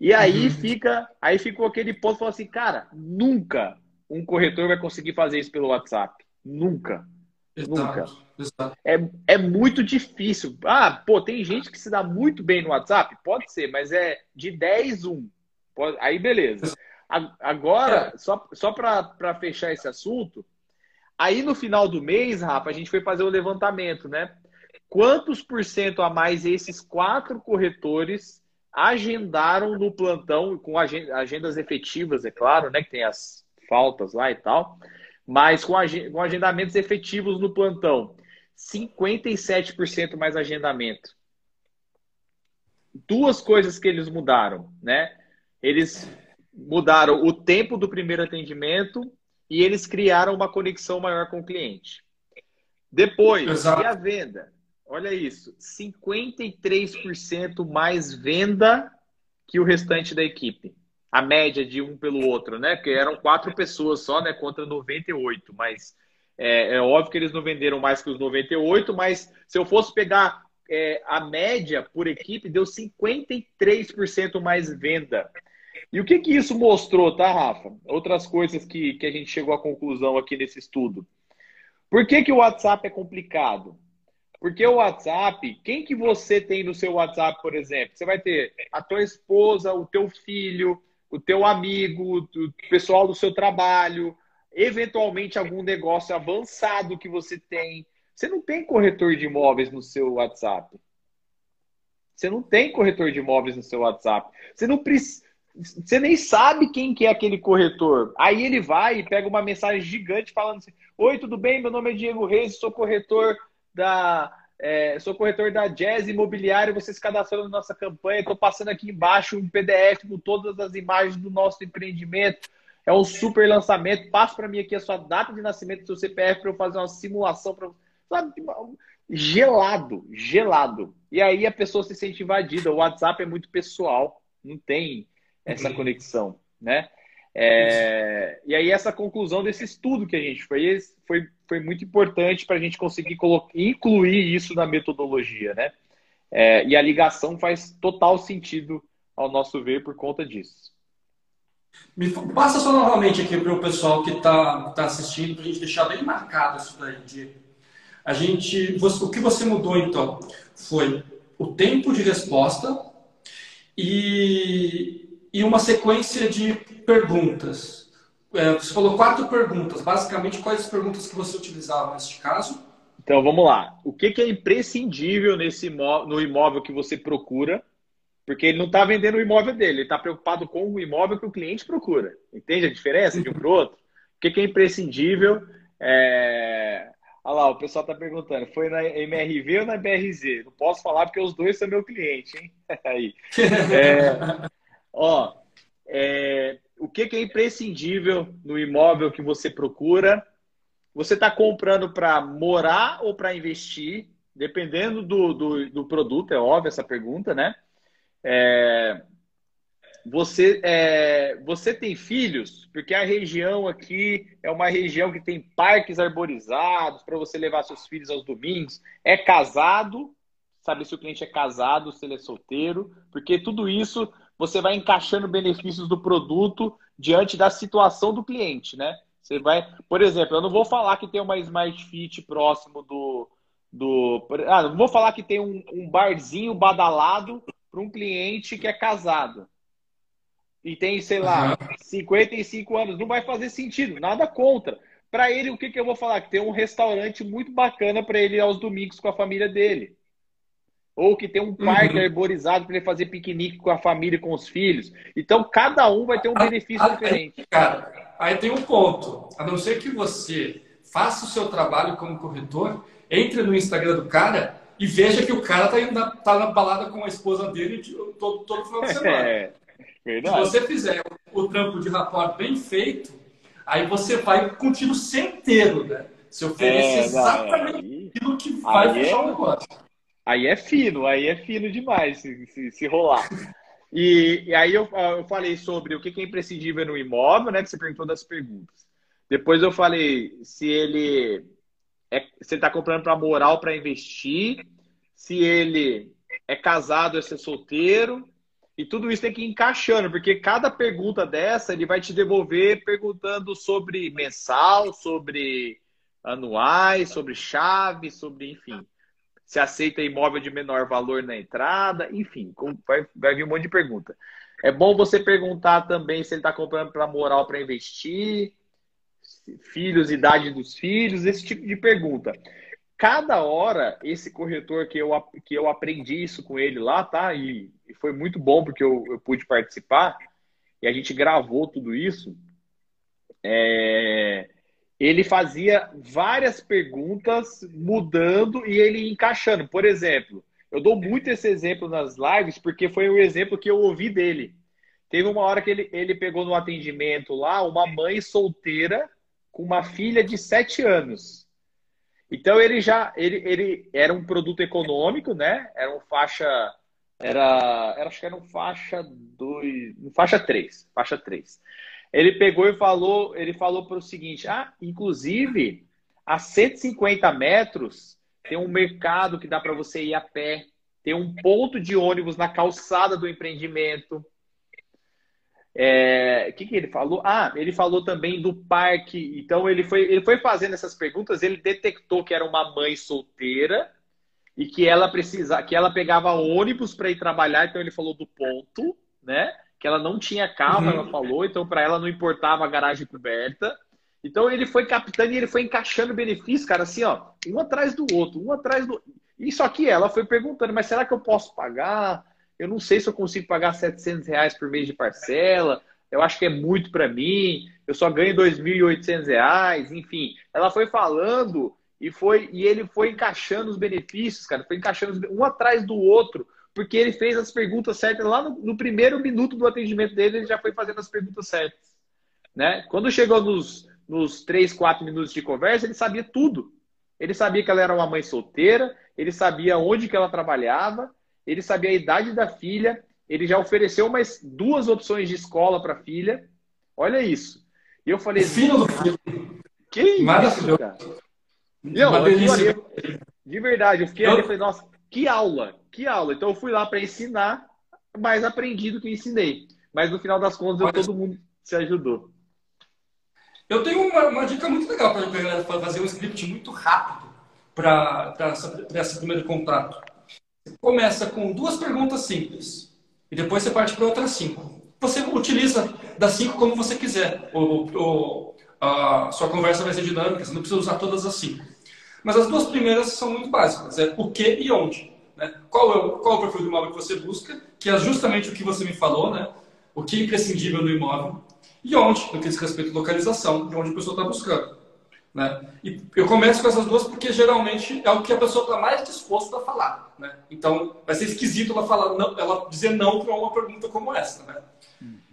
E aí uhum. fica, aí ficou aquele ponto, falou assim, cara, nunca um corretor vai conseguir fazer isso pelo WhatsApp. Nunca. Exato, nunca. Exato. É, é muito difícil. Ah, pô, tem gente que se dá muito bem no WhatsApp? Pode ser, mas é de 10, 1. Pode, aí beleza. Agora, é. só, só para fechar esse assunto, aí no final do mês, Rafa, a gente foi fazer o levantamento, né? Quantos por cento a mais esses quatro corretores agendaram no plantão, com agendas efetivas, é claro, né? Que tem as faltas lá e tal, mas com, com agendamentos efetivos no plantão. 57% mais agendamento. Duas coisas que eles mudaram, né? Eles mudaram o tempo do primeiro atendimento e eles criaram uma conexão maior com o cliente. Depois, Exato. e a venda? Olha isso, 53% mais venda que o restante da equipe. A média de um pelo outro, né? Porque eram quatro pessoas só, né? Contra 98. Mas é, é óbvio que eles não venderam mais que os 98, mas se eu fosse pegar é, a média por equipe, deu 53% mais venda. E o que, que isso mostrou, tá, Rafa? Outras coisas que, que a gente chegou à conclusão aqui nesse estudo. Por que, que o WhatsApp é complicado? Porque o WhatsApp, quem que você tem no seu WhatsApp, por exemplo? Você vai ter a tua esposa, o teu filho, o teu amigo, o pessoal do seu trabalho, eventualmente algum negócio avançado que você tem. Você não tem corretor de imóveis no seu WhatsApp. Você não tem corretor de imóveis no seu WhatsApp. Você não precisa. Você nem sabe quem que é aquele corretor. Aí ele vai e pega uma mensagem gigante falando assim: Oi, tudo bem? Meu nome é Diego Reis, sou corretor da. É, sou corretor da Jazz Imobiliário, você se cadastrou na nossa campanha. Estou passando aqui embaixo um PDF com todas as imagens do nosso empreendimento. É um super lançamento. Passa para mim aqui a sua data de nascimento, seu CPF, para eu fazer uma simulação para Sabe? Gelado, gelado. E aí a pessoa se sente invadida. O WhatsApp é muito pessoal, não tem essa uhum. conexão, né? É, e aí essa conclusão desse estudo que a gente fez foi, foi muito importante para a gente conseguir incluir isso na metodologia, né? É, e a ligação faz total sentido ao nosso ver por conta disso. Me passa só novamente aqui para o pessoal que está tá assistindo, para a gente deixar bem marcado isso daí, Diego. A gente, o que você mudou então foi o tempo de resposta e, e uma sequência de perguntas. É, você falou quatro perguntas. Basicamente, quais as perguntas que você utilizava neste caso? Então, vamos lá. O que, é imprescindível nesse imóvel, no imóvel que você procura? Porque ele não está vendendo o imóvel dele, ele está preocupado com o imóvel que o cliente procura. Entende a diferença de um para o outro? O que, é imprescindível? É... Olha lá, o pessoal está perguntando, foi na MRV ou na BRZ? Não posso falar porque os dois são meu cliente, hein? Aí. É, ó, é, o que, que é imprescindível no imóvel que você procura? Você está comprando para morar ou para investir? Dependendo do, do, do, produto, é óbvio essa pergunta, né? É, você, é, você tem filhos? Porque a região aqui é uma região que tem parques arborizados para você levar seus filhos aos domingos. É casado? Sabe se o cliente é casado, se ele é solteiro? Porque tudo isso você vai encaixando benefícios do produto diante da situação do cliente, né? Você vai, por exemplo, eu não vou falar que tem uma Smart Fit próximo do, do, ah, não vou falar que tem um, um barzinho badalado para um cliente que é casado e tem, sei lá, 55 anos, não vai fazer sentido, nada contra. Para ele, o que, que eu vou falar? Que tem um restaurante muito bacana para ele ir aos domingos com a família dele. Ou que tem um parque uhum. arborizado para ele fazer piquenique com a família com os filhos. Então, cada um vai ter um benefício aí, diferente. Cara, aí tem um ponto. A não ser que você faça o seu trabalho como corretor, entre no Instagram do cara e veja que o cara tá, indo na, tá na balada com a esposa dele todo, todo final de semana. É. Verdade. Se você fizer o, trampo de rapport bem feito, aí você vai com o tiro certeiro, né? Se oferecer é, exatamente aquilo que vai fechar é, o negócio. Aí é fino, aí é fino demais se, se, se rolar. E, e, aí eu, eu falei sobre o que é imprescindível no imóvel, né? Que você perguntou das perguntas. Depois eu falei se ele é, se está comprando para moral para investir, se ele é casado ou é solteiro, e tudo isso tem que ir encaixando, porque cada pergunta dessa ele vai te devolver perguntando sobre mensal, sobre anuais, sobre chave, sobre, enfim, se aceita imóvel de menor valor na entrada, enfim, vai, vai vir um monte de pergunta. É bom você perguntar também se ele está comprando para moral para investir, filhos, idade dos filhos, esse tipo de pergunta cada hora, esse corretor que eu, que eu aprendi isso com ele lá, tá? E, e foi muito bom porque eu, eu, pude participar e a gente gravou tudo isso. É, ele fazia várias perguntas mudando e ele encaixando. Por exemplo, eu dou muito esse exemplo nas lives porque foi o exemplo que eu ouvi dele. Teve uma hora que ele, ele pegou no atendimento lá uma mãe solteira com uma filha de sete anos. Então ele já ele, ele era um produto econômico, né? Era um faixa era, era acho que era um faixa 2, um faixa 3, faixa 3. Ele pegou e falou, ele falou para o seguinte: "Ah, inclusive a 150 metros tem um mercado que dá para você ir a pé, tem um ponto de ônibus na calçada do empreendimento, é, o que, que ele falou? Ah, ele falou também do parque. Então ele foi, ele foi fazendo essas perguntas. Ele detectou que era uma mãe solteira e que ela precisa, que ela pegava ônibus para ir trabalhar. Então ele falou do ponto, né? Que ela não tinha carro, uhum. ela falou. Então para ela não importava a garagem coberta. Então ele foi captando e ele foi encaixando benefícios, cara, assim, ó, um atrás do outro, um atrás do. Só que ela foi perguntando, mas será que eu posso pagar? Eu não sei se eu consigo pagar 700 reais por mês de parcela. Eu acho que é muito para mim. Eu só ganho 2.800 reais. Enfim, ela foi falando e foi e ele foi encaixando os benefícios, cara. Foi encaixando um atrás do outro, porque ele fez as perguntas certas lá no, no primeiro minuto do atendimento dele. Ele já foi fazendo as perguntas certas, né? Quando chegou nos nos três, quatro minutos de conversa, ele sabia tudo. Ele sabia que ela era uma mãe solteira, ele sabia onde que ela trabalhava, ele sabia a idade da filha, ele já ofereceu mais duas opções de escola para a filha. Olha isso. E eu falei, filho do filho. Que isso, cara? Não, eu, de verdade, eu fiquei eu... ali e falei, nossa, que aula, que aula. Então eu fui lá para ensinar, mas aprendi do que ensinei. Mas no final das contas, eu, todo mundo se ajudou. Eu tenho uma, uma dica muito legal para a galera fazer um script muito rápido para esse primeiro contato. Você começa com duas perguntas simples e depois você parte para outras cinco. Você utiliza das cinco como você quiser. Ou, ou a sua conversa vai ser dinâmica, você não precisa usar todas as cinco. Mas as duas primeiras são muito básicas: é o que e onde. Né? Qual, é o, qual é o perfil do imóvel que você busca, que é justamente o que você me falou, né? o que é imprescindível no imóvel e onde, no que diz respeito à localização, de onde a pessoa está buscando. Né? E eu começo com essas duas porque geralmente é o que a pessoa está mais disposta a falar. Né? Então vai ser esquisito ela, falar não, ela dizer não para uma pergunta como essa. Né?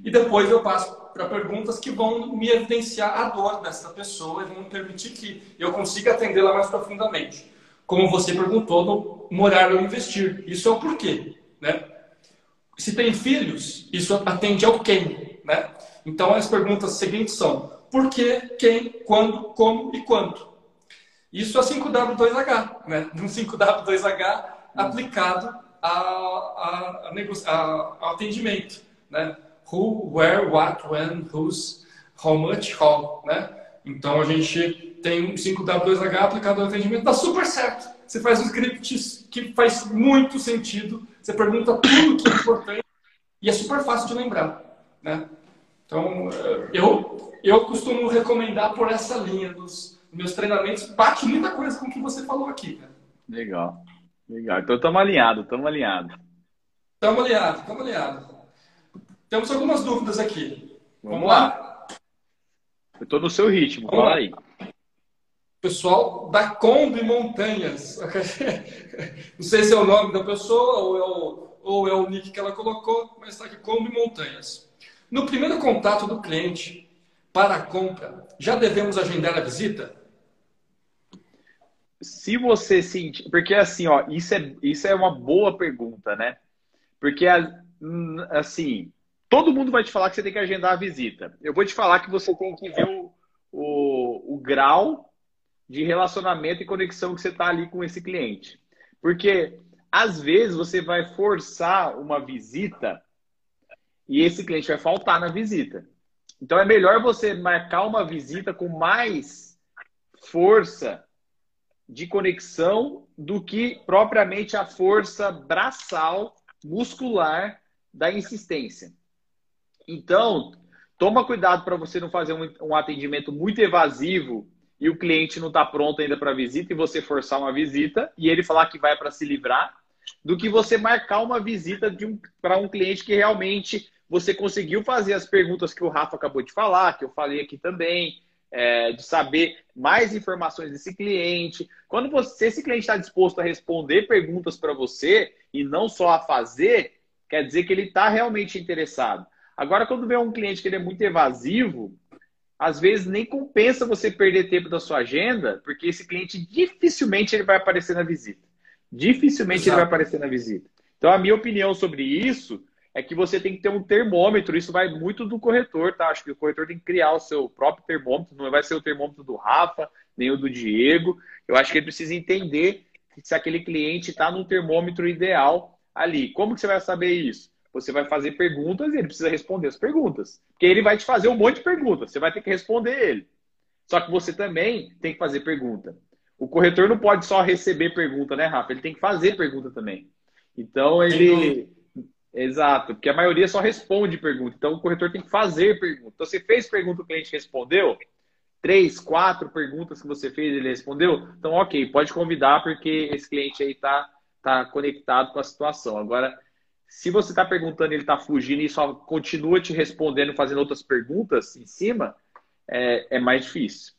E depois eu passo para perguntas que vão me evidenciar a dor dessa pessoa e vão permitir que eu consiga atendê-la mais profundamente. Como você perguntou no morar ou investir. Isso é o porquê. Né? Se tem filhos, isso atende ao quem. Né? Então, as perguntas seguintes são: por que, quem, quando, como e quanto? Isso é 5W2H, né? Um 5W2H aplicado a, a, a, a, atendimento, né? Who, where, what, when, whose, how much, how, né? Então, a gente tem um 5W2H aplicado ao atendimento, dá super certo. Você faz um script que faz muito sentido, você pergunta tudo que é importante e é super fácil de lembrar, né? Então, eu, eu costumo recomendar por essa linha dos meus treinamentos. Bate muita coisa com o que você falou aqui. Cara. Legal. Legal. Então, estamos alinhados, estamos alinhados. Estamos alinhados, estamos alinhados. Temos algumas dúvidas aqui. Vamos, Vamos lá. lá. Eu estou no seu ritmo, Vamos fala lá. aí. Pessoal da Kombi Montanhas. Não sei se é o nome da pessoa ou é o, ou é o nick que ela colocou, mas está aqui Kombi Montanhas. No primeiro contato do cliente para a compra, já devemos agendar a visita? Se você sentir. Porque assim, ó, isso é, isso é uma boa pergunta, né? Porque, assim, todo mundo vai te falar que você tem que agendar a visita. Eu vou te falar que você tem que ver o, o, o grau de relacionamento e conexão que você está ali com esse cliente. Porque, às vezes, você vai forçar uma visita e esse cliente vai faltar na visita. Então é melhor você marcar uma visita com mais força de conexão do que propriamente a força braçal muscular da insistência. Então, toma cuidado para você não fazer um, um, atendimento muito evasivo e o cliente não está pronto ainda para visita e você forçar uma visita e ele falar que vai para se livrar, do que você marcar uma visita um, para um cliente que realmente você conseguiu fazer as perguntas que o Rafa acabou de falar, que eu falei aqui também, é, de saber mais informações desse cliente. Quando você, se esse cliente está disposto a responder perguntas para você e não só a fazer, quer dizer que ele está realmente interessado. Agora, quando vem um cliente que ele é muito evasivo, às vezes nem compensa você perder tempo da sua agenda, porque esse cliente dificilmente ele vai aparecer na visita. Dificilmente Exato. ele vai aparecer na visita. Então, a minha opinião sobre isso é que você tem que ter um termômetro. Isso vai muito do corretor, tá? Acho que o corretor tem que criar o seu próprio termômetro. Não vai ser o termômetro do Rafa, nem o do Diego. Eu acho que ele precisa entender se aquele cliente está num termômetro ideal ali. Como que você vai saber isso? Você vai fazer perguntas e ele precisa responder as perguntas. Porque ele vai te fazer um monte de perguntas. Você vai ter que responder ele. Só que você também tem que fazer pergunta. O corretor não pode só receber pergunta, né, Rafa? Ele tem que fazer pergunta também. Então, ele, Exato, porque a maioria só responde pergunta. Então o corretor tem que fazer pergunta. Então você fez pergunta, o cliente respondeu, três, quatro perguntas que você fez, ele respondeu, então ok, pode convidar porque esse cliente aí está tá conectado com a situação. Agora, se você está perguntando ele está fugindo e só continua te respondendo, fazendo outras perguntas em cima, é, é mais difícil.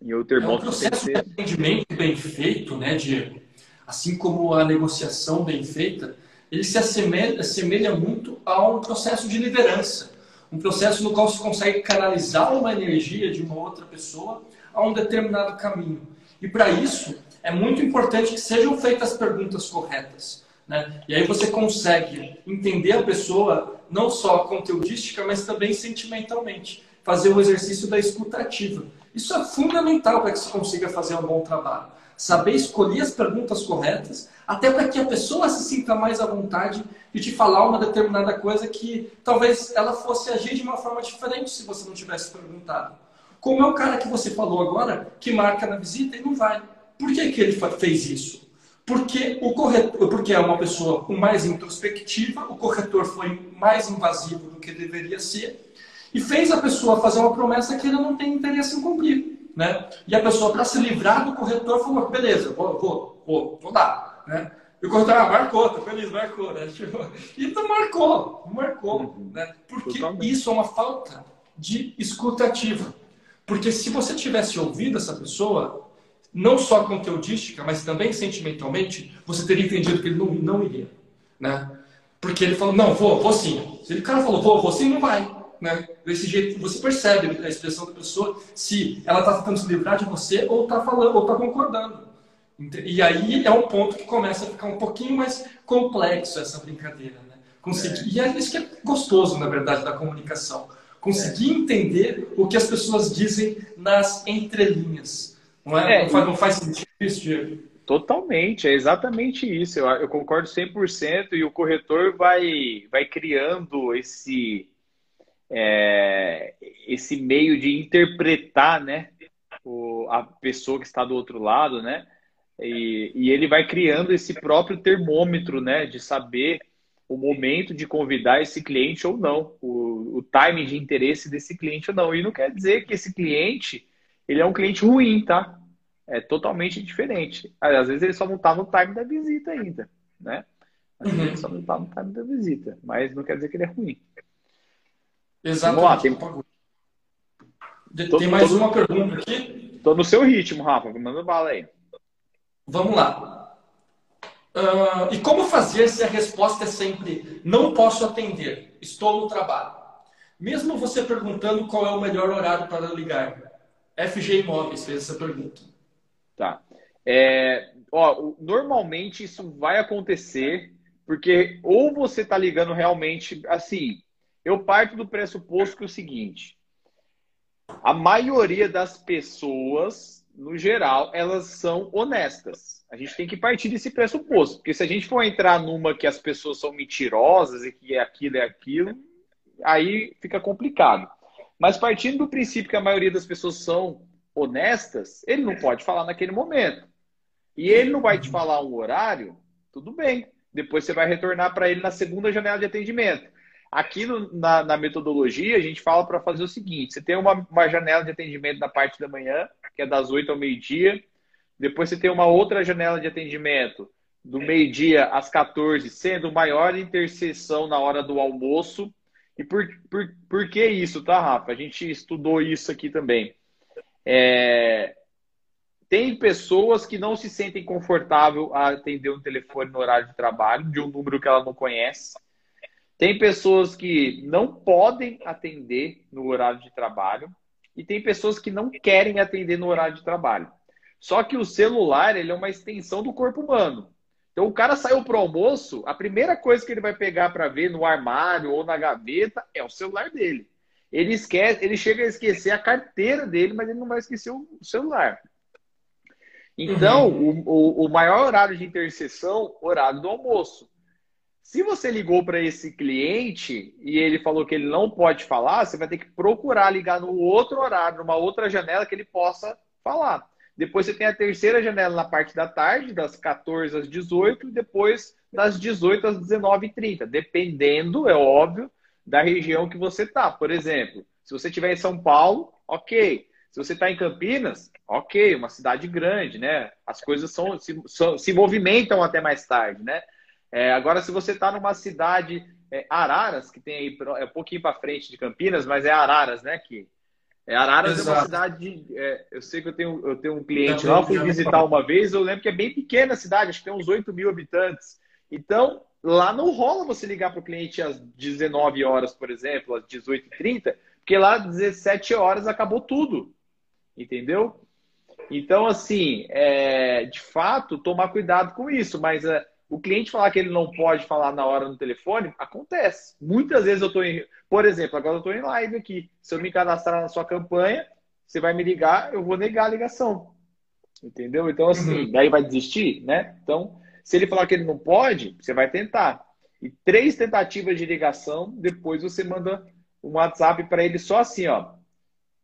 E o termômetro é um processo ser... de atendimento bem feito, né, Diego? Assim como a negociação bem feita, ele se assemelha, assemelha muito a um processo de liderança. Um processo no qual se consegue canalizar uma energia de uma outra pessoa a um determinado caminho. E para isso, é muito importante que sejam feitas as perguntas corretas. Né? E aí você consegue entender a pessoa não só conteudística, mas também sentimentalmente. Fazer o exercício da escutativa. Isso é fundamental para que se consiga fazer um bom trabalho. Saber escolher as perguntas corretas, até para que a pessoa se sinta mais à vontade de te falar uma determinada coisa que talvez ela fosse agir de uma forma diferente se você não tivesse perguntado. Como é o cara que você falou agora, que marca na visita e não vai. Por que, que ele fez isso? Porque o corretor, porque é uma pessoa com mais introspectiva, o corretor foi mais invasivo do que deveria ser e fez a pessoa fazer uma promessa que ele não tem interesse em cumprir. Né? E a pessoa, para se livrar do corretor, falou: beleza, vou, vou, vou, vou dar. Né? E o corretor, ah, marcou, tô feliz, marcou. Né? Então marcou, marcou. Uhum. Né? Porque Totalmente. isso é uma falta de escutativa. Porque se você tivesse ouvido essa pessoa, não só conteudística, mas também sentimentalmente, você teria entendido que ele não, não iria. Né? Porque ele falou, não, vou, vou sim. Se o cara falou, vou, vou sim, não vai né? Desse jeito você percebe a expressão da pessoa se ela está tentando se livrar de você ou está falando ou está concordando. E aí é um ponto que começa a ficar um pouquinho mais complexo essa brincadeira, né? Conseguir, é. E é isso que é gostoso, na verdade, da comunicação. Conseguir é. entender o que as pessoas dizem nas entrelinhas. Não, é? é não, faz, não faz sentido isso, Diego? Totalmente, é exatamente isso. Eu, eu concordo 100% e o corretor vai, vai criando esse, é, esse meio de interpretar, né, o, a pessoa que está do outro lado, né, e, e, ele vai criando esse próprio termômetro, né, de saber o momento de convidar esse cliente ou não, o, o timing de interesse desse cliente ou não. E não quer dizer que esse cliente ele é um cliente ruim, tá? É totalmente diferente. Às vezes ele só não está no time da visita ainda, né? Às vezes ele só não está no time da visita, mas não quer dizer que ele é ruim. Exatamente. Vamos lá, tem... Tô, tem mais tô, uma pergunta aqui? Tô no seu ritmo, Rafa. Manda bala aí. Vamos lá. Uh, e como fazer se a resposta é sempre não posso atender, estou no trabalho? Mesmo você perguntando qual é o melhor horário para ligar. FG Imóveis fez essa pergunta. Tá. É, ó, normalmente isso vai acontecer porque ou você está ligando realmente assim, eu parto do pressuposto que é o seguinte: a maioria das pessoas, no geral, elas são honestas. A gente tem que partir desse pressuposto, porque se a gente for entrar numa que as pessoas são mentirosas e que é aquilo é aquilo, aí fica complicado. Mas partindo do princípio que a maioria das pessoas são honestas, ele não pode falar naquele momento. E ele não vai te falar um horário, tudo bem. Depois você vai retornar para ele na segunda janela de atendimento. Aqui no, na, na, metodologia, a gente fala para fazer o seguinte: você tem uma, uma janela de atendimento na parte da manhã, que é das 8 ao meio-dia. Depois você tem uma outra janela de atendimento do meio-dia às 14, sendo maior interseção na hora do almoço. E por, por, por que isso, tá, Rafa? A gente estudou isso aqui também. É... Tem pessoas que não se sentem confortável a atender um telefone no horário de trabalho, de um número que ela não conhece. Tem pessoas que não podem atender no horário de trabalho e tem pessoas que não querem atender no horário de trabalho. Só que o celular ele é uma extensão do corpo humano. Então o cara saiu para o almoço, a primeira coisa que ele vai pegar para ver no armário ou na gaveta é o celular dele. Ele esquece, ele chega a esquecer a carteira dele, mas ele não vai esquecer o celular. Então, uhum. o, o, o maior horário de interseção, horário do almoço. Se você ligou para esse cliente e ele falou que ele não pode falar, você vai ter que procurar ligar no outro horário, numa outra janela que ele possa falar. Depois você tem a terceira janela na parte da tarde, das 14 às 18, e depois das 18 às 19h30, dependendo, é óbvio, da região que você está. Por exemplo, se você estiver em São Paulo, ok. Se você está em Campinas, ok, uma cidade grande, né? As coisas são, se, se movimentam até mais tarde, né? É, agora, se você está numa cidade, é, Araras, que tem aí é um pouquinho para frente de Campinas, mas é Araras, né? Que, é, Araras Exato. é uma cidade. É, eu sei que eu tenho, eu tenho um cliente lá, fui visitar uma vez, eu lembro que é bem pequena a cidade, acho que tem uns 8 mil habitantes. Então, lá não rola você ligar para o cliente às 19 horas, por exemplo, às 18h30, porque lá às 17 horas acabou tudo. Entendeu? Então, assim, é, de fato, tomar cuidado com isso, mas é, o cliente falar que ele não pode falar na hora no telefone, acontece. Muitas vezes eu estou em. Por exemplo, agora eu estou em live aqui. Se eu me cadastrar na sua campanha, você vai me ligar, eu vou negar a ligação. Entendeu? Então, assim, uhum. daí vai desistir, né? Então, se ele falar que ele não pode, você vai tentar. E três tentativas de ligação, depois você manda um WhatsApp para ele só assim, ó.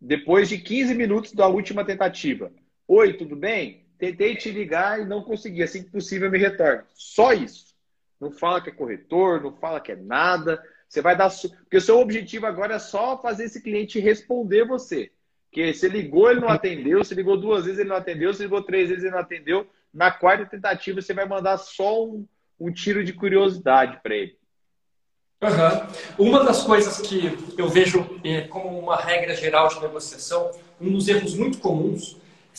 Depois de 15 minutos da última tentativa. Oi, tudo bem? Tentei te ligar e não consegui. Assim que possível, me retorne. Só isso. Não fala que é corretor, não fala que é nada. Você vai dar. Porque o seu objetivo agora é só fazer esse cliente responder você. Porque se ligou, ele não atendeu. Se ligou duas vezes, ele não atendeu. Se ligou três vezes, ele não atendeu. Na quarta tentativa, você vai mandar só um, um tiro de curiosidade para ele. Uhum. Uma das coisas que eu vejo é, como uma regra geral de negociação, um dos erros muito comuns,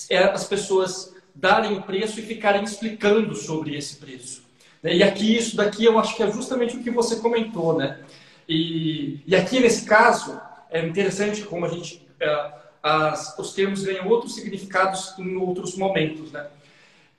é as pessoas darem preço e ficarem explicando sobre esse preço. Né? E aqui, isso daqui eu acho que é justamente o que você comentou, né? E, e aqui nesse caso, é interessante como a gente, é, as, os termos ganham outros significados em outros momentos, né?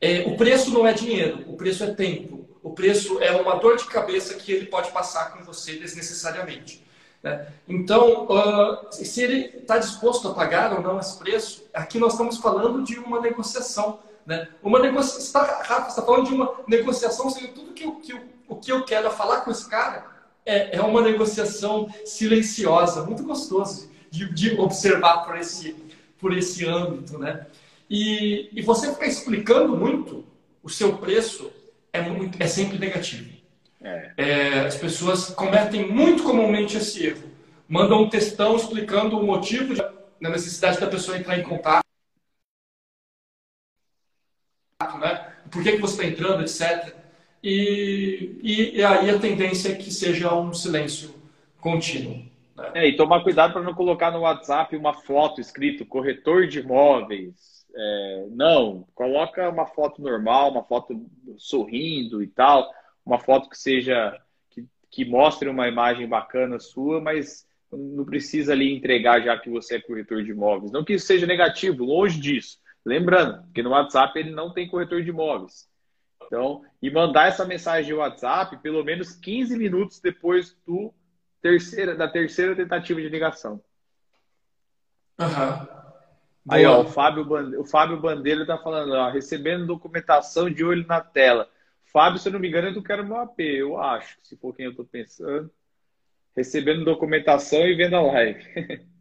É, o preço não é dinheiro, o preço é tempo. O preço é uma dor de cabeça que ele pode passar com você desnecessariamente. Né? Então, uh, se ele está disposto a pagar ou não esse preço, aqui nós estamos falando de uma negociação. Né? Uma negociação, está, Rafa, está falando de uma negociação, seja, tudo que eu, que eu, o que eu quero falar com esse cara é, é uma negociação silenciosa, muito gostoso de, de, observar por esse, por esse âmbito. Né? E, e você ficar explicando muito o seu preço é, muito, é sempre negativo. É. É, as pessoas cometem muito comumente esse erro. Mandam um textão explicando o motivo da necessidade da pessoa entrar em contato né? Por que, que você está entrando, etc. E, e, e, aí a tendência é que seja um silêncio contínuo. Né? É, e tomar cuidado para não colocar no WhatsApp uma foto escrito corretor de imóveis. É, não, coloca uma foto normal, uma foto sorrindo e tal, uma foto que seja que, que mostre uma imagem bacana sua, mas não precisa ali entregar já que você é corretor de imóveis. Não que isso seja negativo, longe disso. Lembrando que no WhatsApp ele não tem corretor de imóveis. Então, e mandar essa mensagem de WhatsApp pelo menos 15 minutos depois do terceira, da terceira tentativa de ligação. Uhum. Aí, ó, o Fábio, Bandeira, o Fábio Bandeira tá falando, ó, recebendo documentação de olho na tela. Fábio, se eu não me engano, eu quero meu AP, eu acho, se for quem eu tô pensando. Recebendo documentação e vendo a live.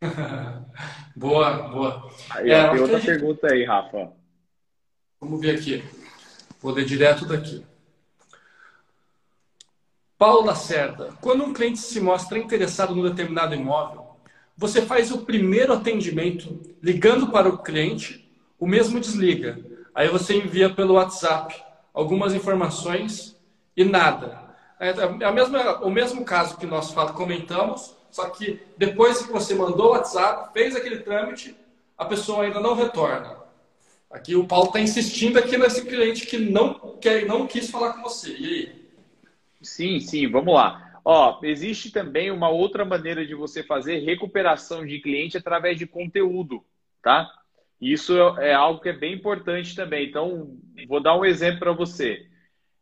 boa, boa. Aí, é, tem outra gente... pergunta aí, Rafa. Vamos ver aqui. Vou ler direto daqui. Paulo Lacerda, quando um cliente se mostra interessado no determinado imóvel, você faz o primeiro atendimento ligando para o cliente, o mesmo desliga. Aí você envia pelo WhatsApp algumas informações e nada. É, é a mesma, o mesmo caso que nós comentamos, só que depois que você mandou o WhatsApp, fez aquele trâmite, a pessoa ainda não retorna. Aqui o Paulo está insistindo aqui nesse cliente que não, quer, não quis falar com você. E aí? Sim, sim, vamos lá. Ó, existe também uma outra maneira de você fazer recuperação de cliente através de conteúdo, tá? Isso é algo que é bem importante também. Então, vou dar um exemplo para você.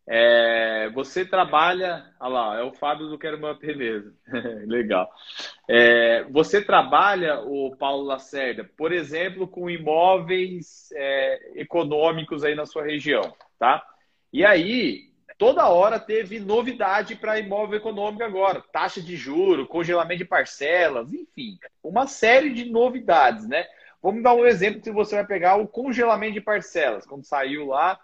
É, você trabalha. Olha lá, é o Fábio do Quero Uma Beleza. Legal. É, você trabalha, o Paulo Lacerda, por exemplo, com imóveis é, econômicos aí na sua região, tá? E aí, toda hora teve novidade para imóvel econômico agora. Taxa de juro, congelamento de parcelas, enfim, uma série de novidades, né? Vamos dar um exemplo se você vai pegar o congelamento de parcelas. Quando saiu lá,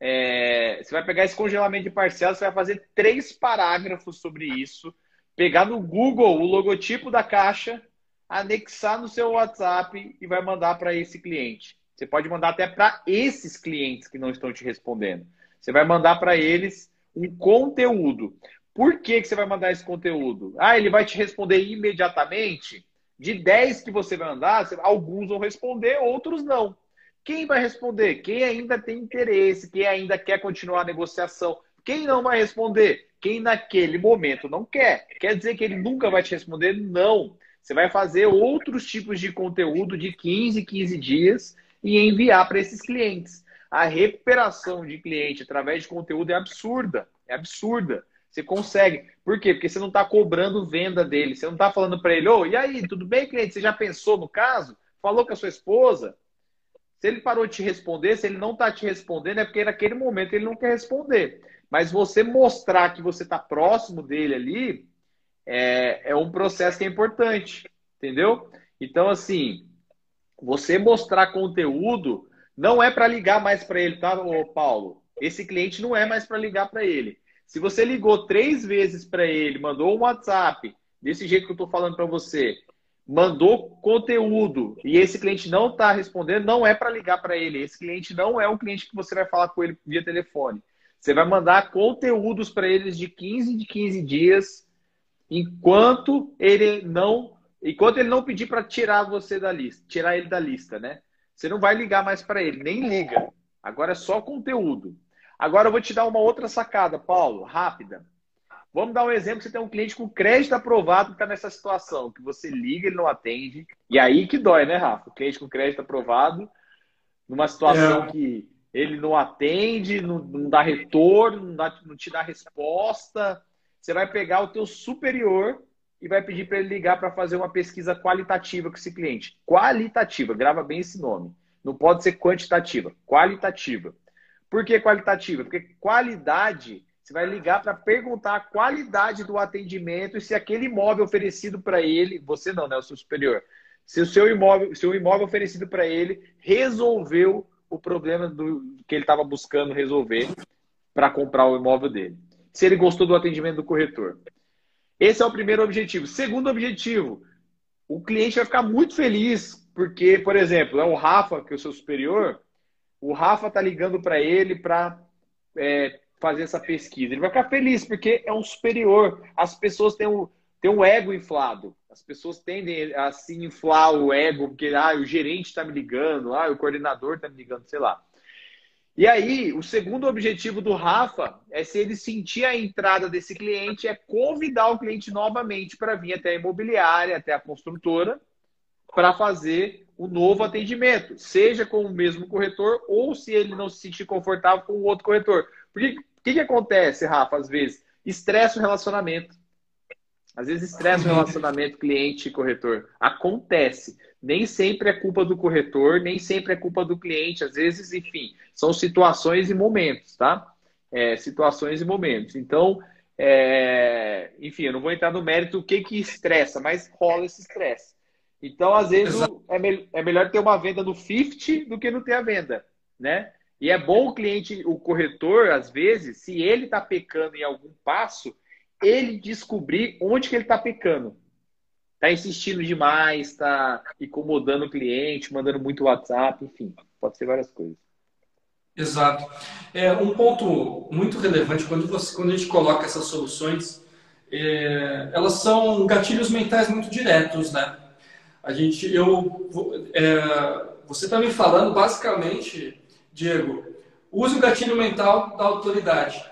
é, você vai pegar esse congelamento de parcelas, você vai fazer três parágrafos sobre isso, pegar no Google o logotipo da caixa, anexar no seu WhatsApp e vai mandar para esse cliente. Você pode mandar até para esses clientes que não estão te respondendo. Você vai mandar para eles um conteúdo. Por que, que você vai mandar esse conteúdo? Ah, ele vai te responder imediatamente? De 10 que você vai mandar, alguns vão responder, outros não. Quem vai responder? Quem ainda tem interesse, quem ainda quer continuar a negociação. Quem não vai responder? Quem naquele momento não quer. Quer dizer que ele nunca vai te responder? Não. Você vai fazer outros tipos de conteúdo de 15, 15 dias e enviar para esses clientes. A recuperação de cliente através de conteúdo é absurda. É absurda. Você consegue. Por quê? Porque você não está cobrando venda dele. Você não está falando para ele, ô, oh, e aí, tudo bem, cliente? Você já pensou no caso? Falou com a sua esposa? Se ele parou de te responder, se ele não está te respondendo, é porque naquele momento ele não quer responder. Mas você mostrar que você está próximo dele ali é, é um processo que é importante. Entendeu? Então, assim, você mostrar conteúdo não é para ligar mais para ele, tá, Paulo? Esse cliente não é mais para ligar para ele. Se você ligou três vezes para ele, mandou um WhatsApp, desse jeito que eu estou falando para você, mandou conteúdo e esse cliente não está respondendo, não é para ligar para ele. Esse cliente não é um cliente que você vai falar com ele via telefone. Você vai mandar conteúdos para eles de 15 de 15 dias, enquanto ele não Enquanto ele não pedir para tirar você da lista, tirar ele da lista, né? Você não vai ligar mais para ele, nem liga. Agora é só conteúdo. Agora eu vou te dar uma outra sacada, Paulo, rápida. Vamos dar um exemplo: você tem um cliente com crédito aprovado que está nessa situação, que você liga, ele não atende. E aí que dói, né, Rafa? O cliente com crédito aprovado, numa situação é. que ele não atende, não, não dá retorno, não, dá, não te dá resposta. Você vai pegar o teu superior e vai pedir para ele ligar para fazer uma pesquisa qualitativa com esse cliente. Qualitativa, grava bem esse nome. Não pode ser quantitativa, qualitativa. Por que qualitativa? Porque qualidade, você vai ligar para perguntar a qualidade do atendimento e se aquele imóvel oferecido para ele, você não, né, o seu superior, se o seu imóvel, se o imóvel oferecido para ele resolveu o problema do que ele estava buscando resolver para comprar o imóvel dele. Se ele gostou do atendimento do corretor. Esse é o primeiro objetivo. Segundo objetivo, o cliente vai ficar muito feliz, porque, por exemplo, é o Rafa, que é o seu superior, o Rafa tá ligando para ele para é, fazer essa pesquisa. Ele vai ficar feliz, porque é um superior. As pessoas têm um, têm um ego inflado. As pessoas tendem a se inflar o ego, porque ah, o gerente está me ligando, ah, o coordenador está me ligando, sei lá. E aí, o segundo objetivo do Rafa é se ele sentir a entrada desse cliente, é convidar o cliente novamente para vir até a imobiliária, até a construtora, para fazer o novo atendimento, seja com o mesmo corretor ou se ele não se sentir confortável com o outro corretor. Porque o que, que acontece, Rafa, às vezes? Estressa o relacionamento. Às vezes estressa o relacionamento cliente e corretor. Acontece. Nem sempre é culpa do corretor, nem sempre é culpa do cliente. Às vezes, enfim, são situações e momentos, tá? É, situações e momentos. Então, é... enfim, eu não vou entrar no mérito o que que estressa, mas rola esse estresse. Então, às vezes, é, me... é melhor ter uma venda no 50 do que não ter a venda, né? E é bom o cliente, o corretor, às vezes, se ele está pecando em algum passo, ele descobrir onde que ele está pecando. Está insistindo demais, está incomodando o cliente, mandando muito WhatsApp, enfim, pode ser várias coisas. Exato. É, um ponto muito relevante quando, você, quando a gente coloca essas soluções, é, elas são gatilhos mentais muito diretos, né? A gente, eu, é, você está me falando basicamente, Diego, use o gatilho mental da autoridade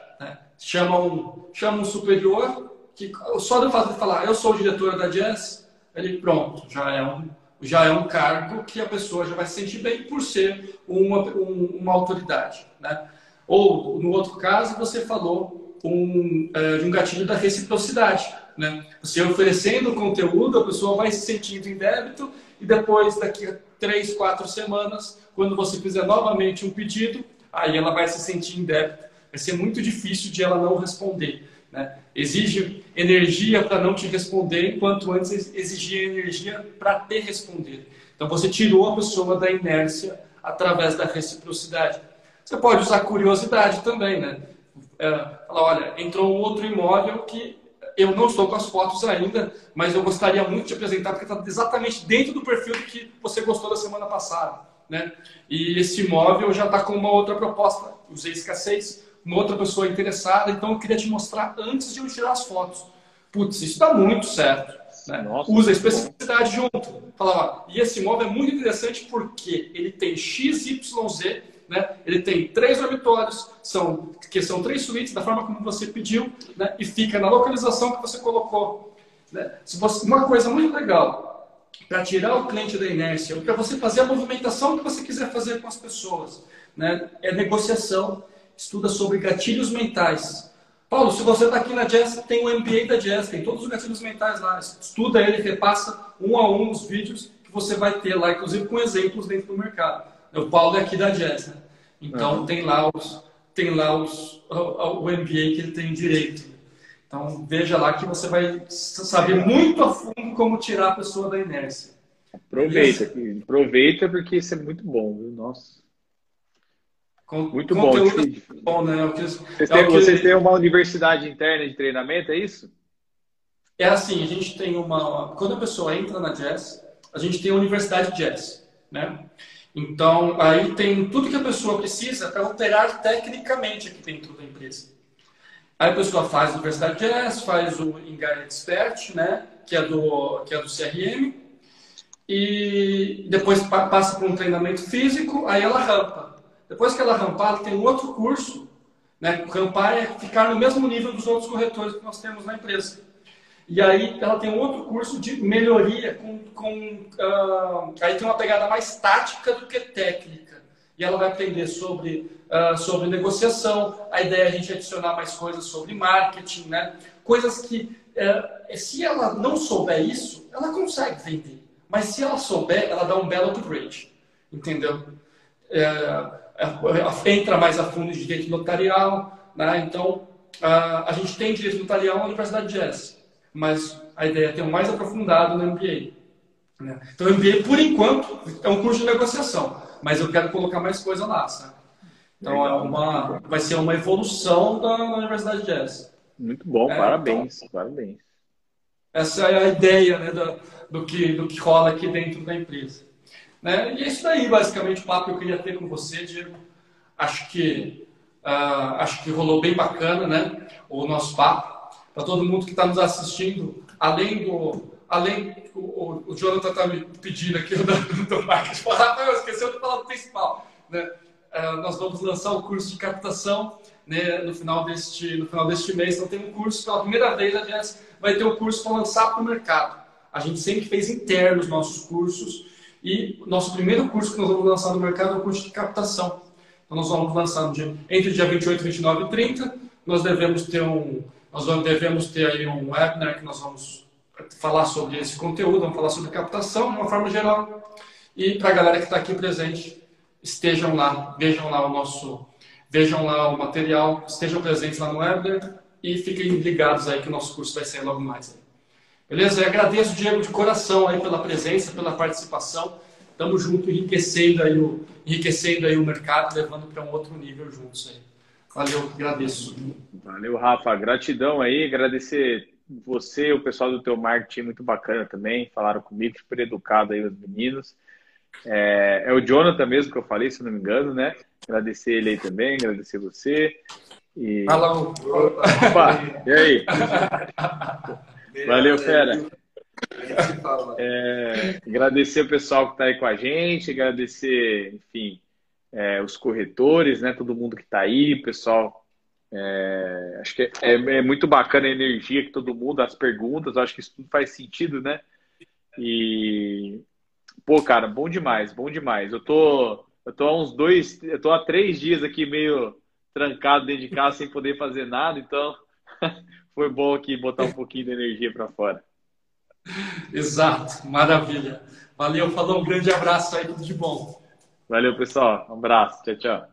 chama um, chama um superior, que só do fato de falar, eu sou o diretor da Jazz, ele pronto, já é um, já é um cargo que a pessoa já vai se sentir bem por ser uma, um, uma autoridade. Né? Ou, no outro caso, você falou um, é, de um gatilho da reciprocidade. Né? Você oferecendo conteúdo, a pessoa vai se sentindo em débito e depois, daqui a três, quatro semanas, quando você fizer novamente um pedido, aí ela vai se sentir em débito vai ser muito difícil de ela não responder. Né? Exige energia para não te responder, enquanto antes exigia energia para te responder. Então você tirou a pessoa da inércia através da reciprocidade. Você pode usar curiosidade também, né? É, falar, olha, entrou um outro imóvel que eu não estou com as fotos ainda, mas eu gostaria muito de apresentar, porque está exatamente dentro do perfil que você gostou da semana passada. Né? E esse imóvel já está com uma outra proposta, usei escassez, uma outra pessoa interessada, então eu queria te mostrar antes de eu tirar as fotos. Putz, isso está muito certo. Né? Nossa, Usa a especificidade junto. Fala, e esse imóvel é muito interessante porque ele tem XYZ né? Ele tem três dormitórios, são, que são três suítes, da forma como você pediu, né? e fica na localização que você colocou. Né? Se você, uma coisa muito legal, para tirar o cliente da inércia, para você fazer a movimentação que você quiser fazer com as pessoas, né? é negociação, estuda sobre gatilhos mentais. Paulo, se você está aqui na Jazz, tem o MBA da Jazz, tem todos os gatilhos mentais lá. Estuda ele, repassa um a um os vídeos que você vai ter lá, inclusive com exemplos dentro do mercado. O Paulo é aqui da Jazz, né? Então tem lá os tem lá os o, o MBA que ele tem direito. Então veja lá que você vai saber muito a fundo como tirar a pessoa da inércia. Aproveita, esse... aproveita porque isso é muito bom, viu? Nossa. Com, muito bom. É bom né? Que, vocês, é têm, que... vocês têm uma universidade interna de treinamento, é isso? É assim, a gente tem uma. Quando a pessoa entra na Jazz, a gente tem a Universidade Jazz, né? Então, aí tem tudo que a pessoa precisa para operar tecnicamente aqui dentro da empresa. Aí a pessoa faz a Universidade Jazz, faz o Engai Expert, né, que é do, que é do CRM, e depois passa por um treinamento físico, aí ela rampa. Depois que ela rampar, ela tem um outro curso. Né? Rampar é ficar no mesmo nível dos outros corretores que nós temos na empresa. E aí ela tem um outro curso de melhoria, com, com uh, aí tem uma pegada mais tática do que técnica. E ela vai aprender sobre, uh, sobre negociação. A ideia é a gente adicionar mais coisas sobre marketing, né? Coisas que, uh, se ela não souber isso, ela consegue vender. Mas se ela souber, ela dá um belo upgrade. Entendeu? É, entra mais a fundo de direito notarial. Né? Então, a gente tem direito notarial na Universidade de Jazz mas a ideia é ter um mais aprofundado no MBA. Né? Então, o MBA, por enquanto, é um curso de negociação, mas eu quero colocar mais coisa lá, sabe? Então, é uma, vai ser uma evolução da Universidade de Jazz. Muito bom, é, parabéns, então, parabéns. Essa é a ideia né, do, do, que, do que rola aqui dentro da empresa. Né? E é isso aí, basicamente, o papo que eu queria ter com você, Diego. Acho que, uh, acho que rolou bem bacana né, o nosso papo para todo mundo que está nos assistindo, além do. Além, o, o Jonathan está me pedindo aqui do, do falar, eu esqueceu de falar do principal. Né? Uh, nós vamos lançar o curso de captação né, no, final deste, no final deste mês. Então, tem um curso, pela primeira vez, a gente vai ter um curso para lançar para o mercado. A gente sempre fez internos nossos cursos e o nosso primeiro curso que nós vamos lançar no mercado é o curso de captação. Então, nós vamos lançar no dia, entre o dia 28, 29 e 30. Nós devemos ter um, nós devemos ter aí um webinar que nós vamos falar sobre esse conteúdo, vamos falar sobre captação de uma forma geral. E para a galera que está aqui presente, estejam lá, vejam lá o nosso, vejam lá o material, estejam presentes lá no webinar e fiquem ligados aí que o nosso curso vai sair logo mais. Beleza? Eu agradeço, Diego, de coração aí pela presença, pela participação. Estamos juntos, enriquecendo aí o, enriquecendo aí o mercado, levando para um outro nível juntos aí. Valeu, agradeço. Valeu, Rafa. Gratidão aí, agradecer você, o pessoal do teu marketing, muito bacana também. Falaram comigo, super educado aí os meninos. É, é, o Jonathan mesmo que eu falei, se não me engano, né? Agradecer ele aí também, agradecer você. E... Fala, Opa, e aí? Valeu, fera. É, agradecer o pessoal que está aí com a gente, agradecer, enfim, é, os corretores, né? Todo mundo que está aí, pessoal. É, acho que é, é, muito bacana a energia que todo mundo, as perguntas, acho que isso tudo faz sentido, né? E pô, cara, bom demais, bom demais. Eu tô, eu tô há uns dois, eu tô há três dias aqui meio trancado dentro de casa sem poder fazer nada, então foi bom aqui botar um pouquinho de energia para fora. Exato, maravilha. Valeu, falou, um grande abraço aí, tudo de bom. Valeu, pessoal. Um abraço. Tchau, tchau.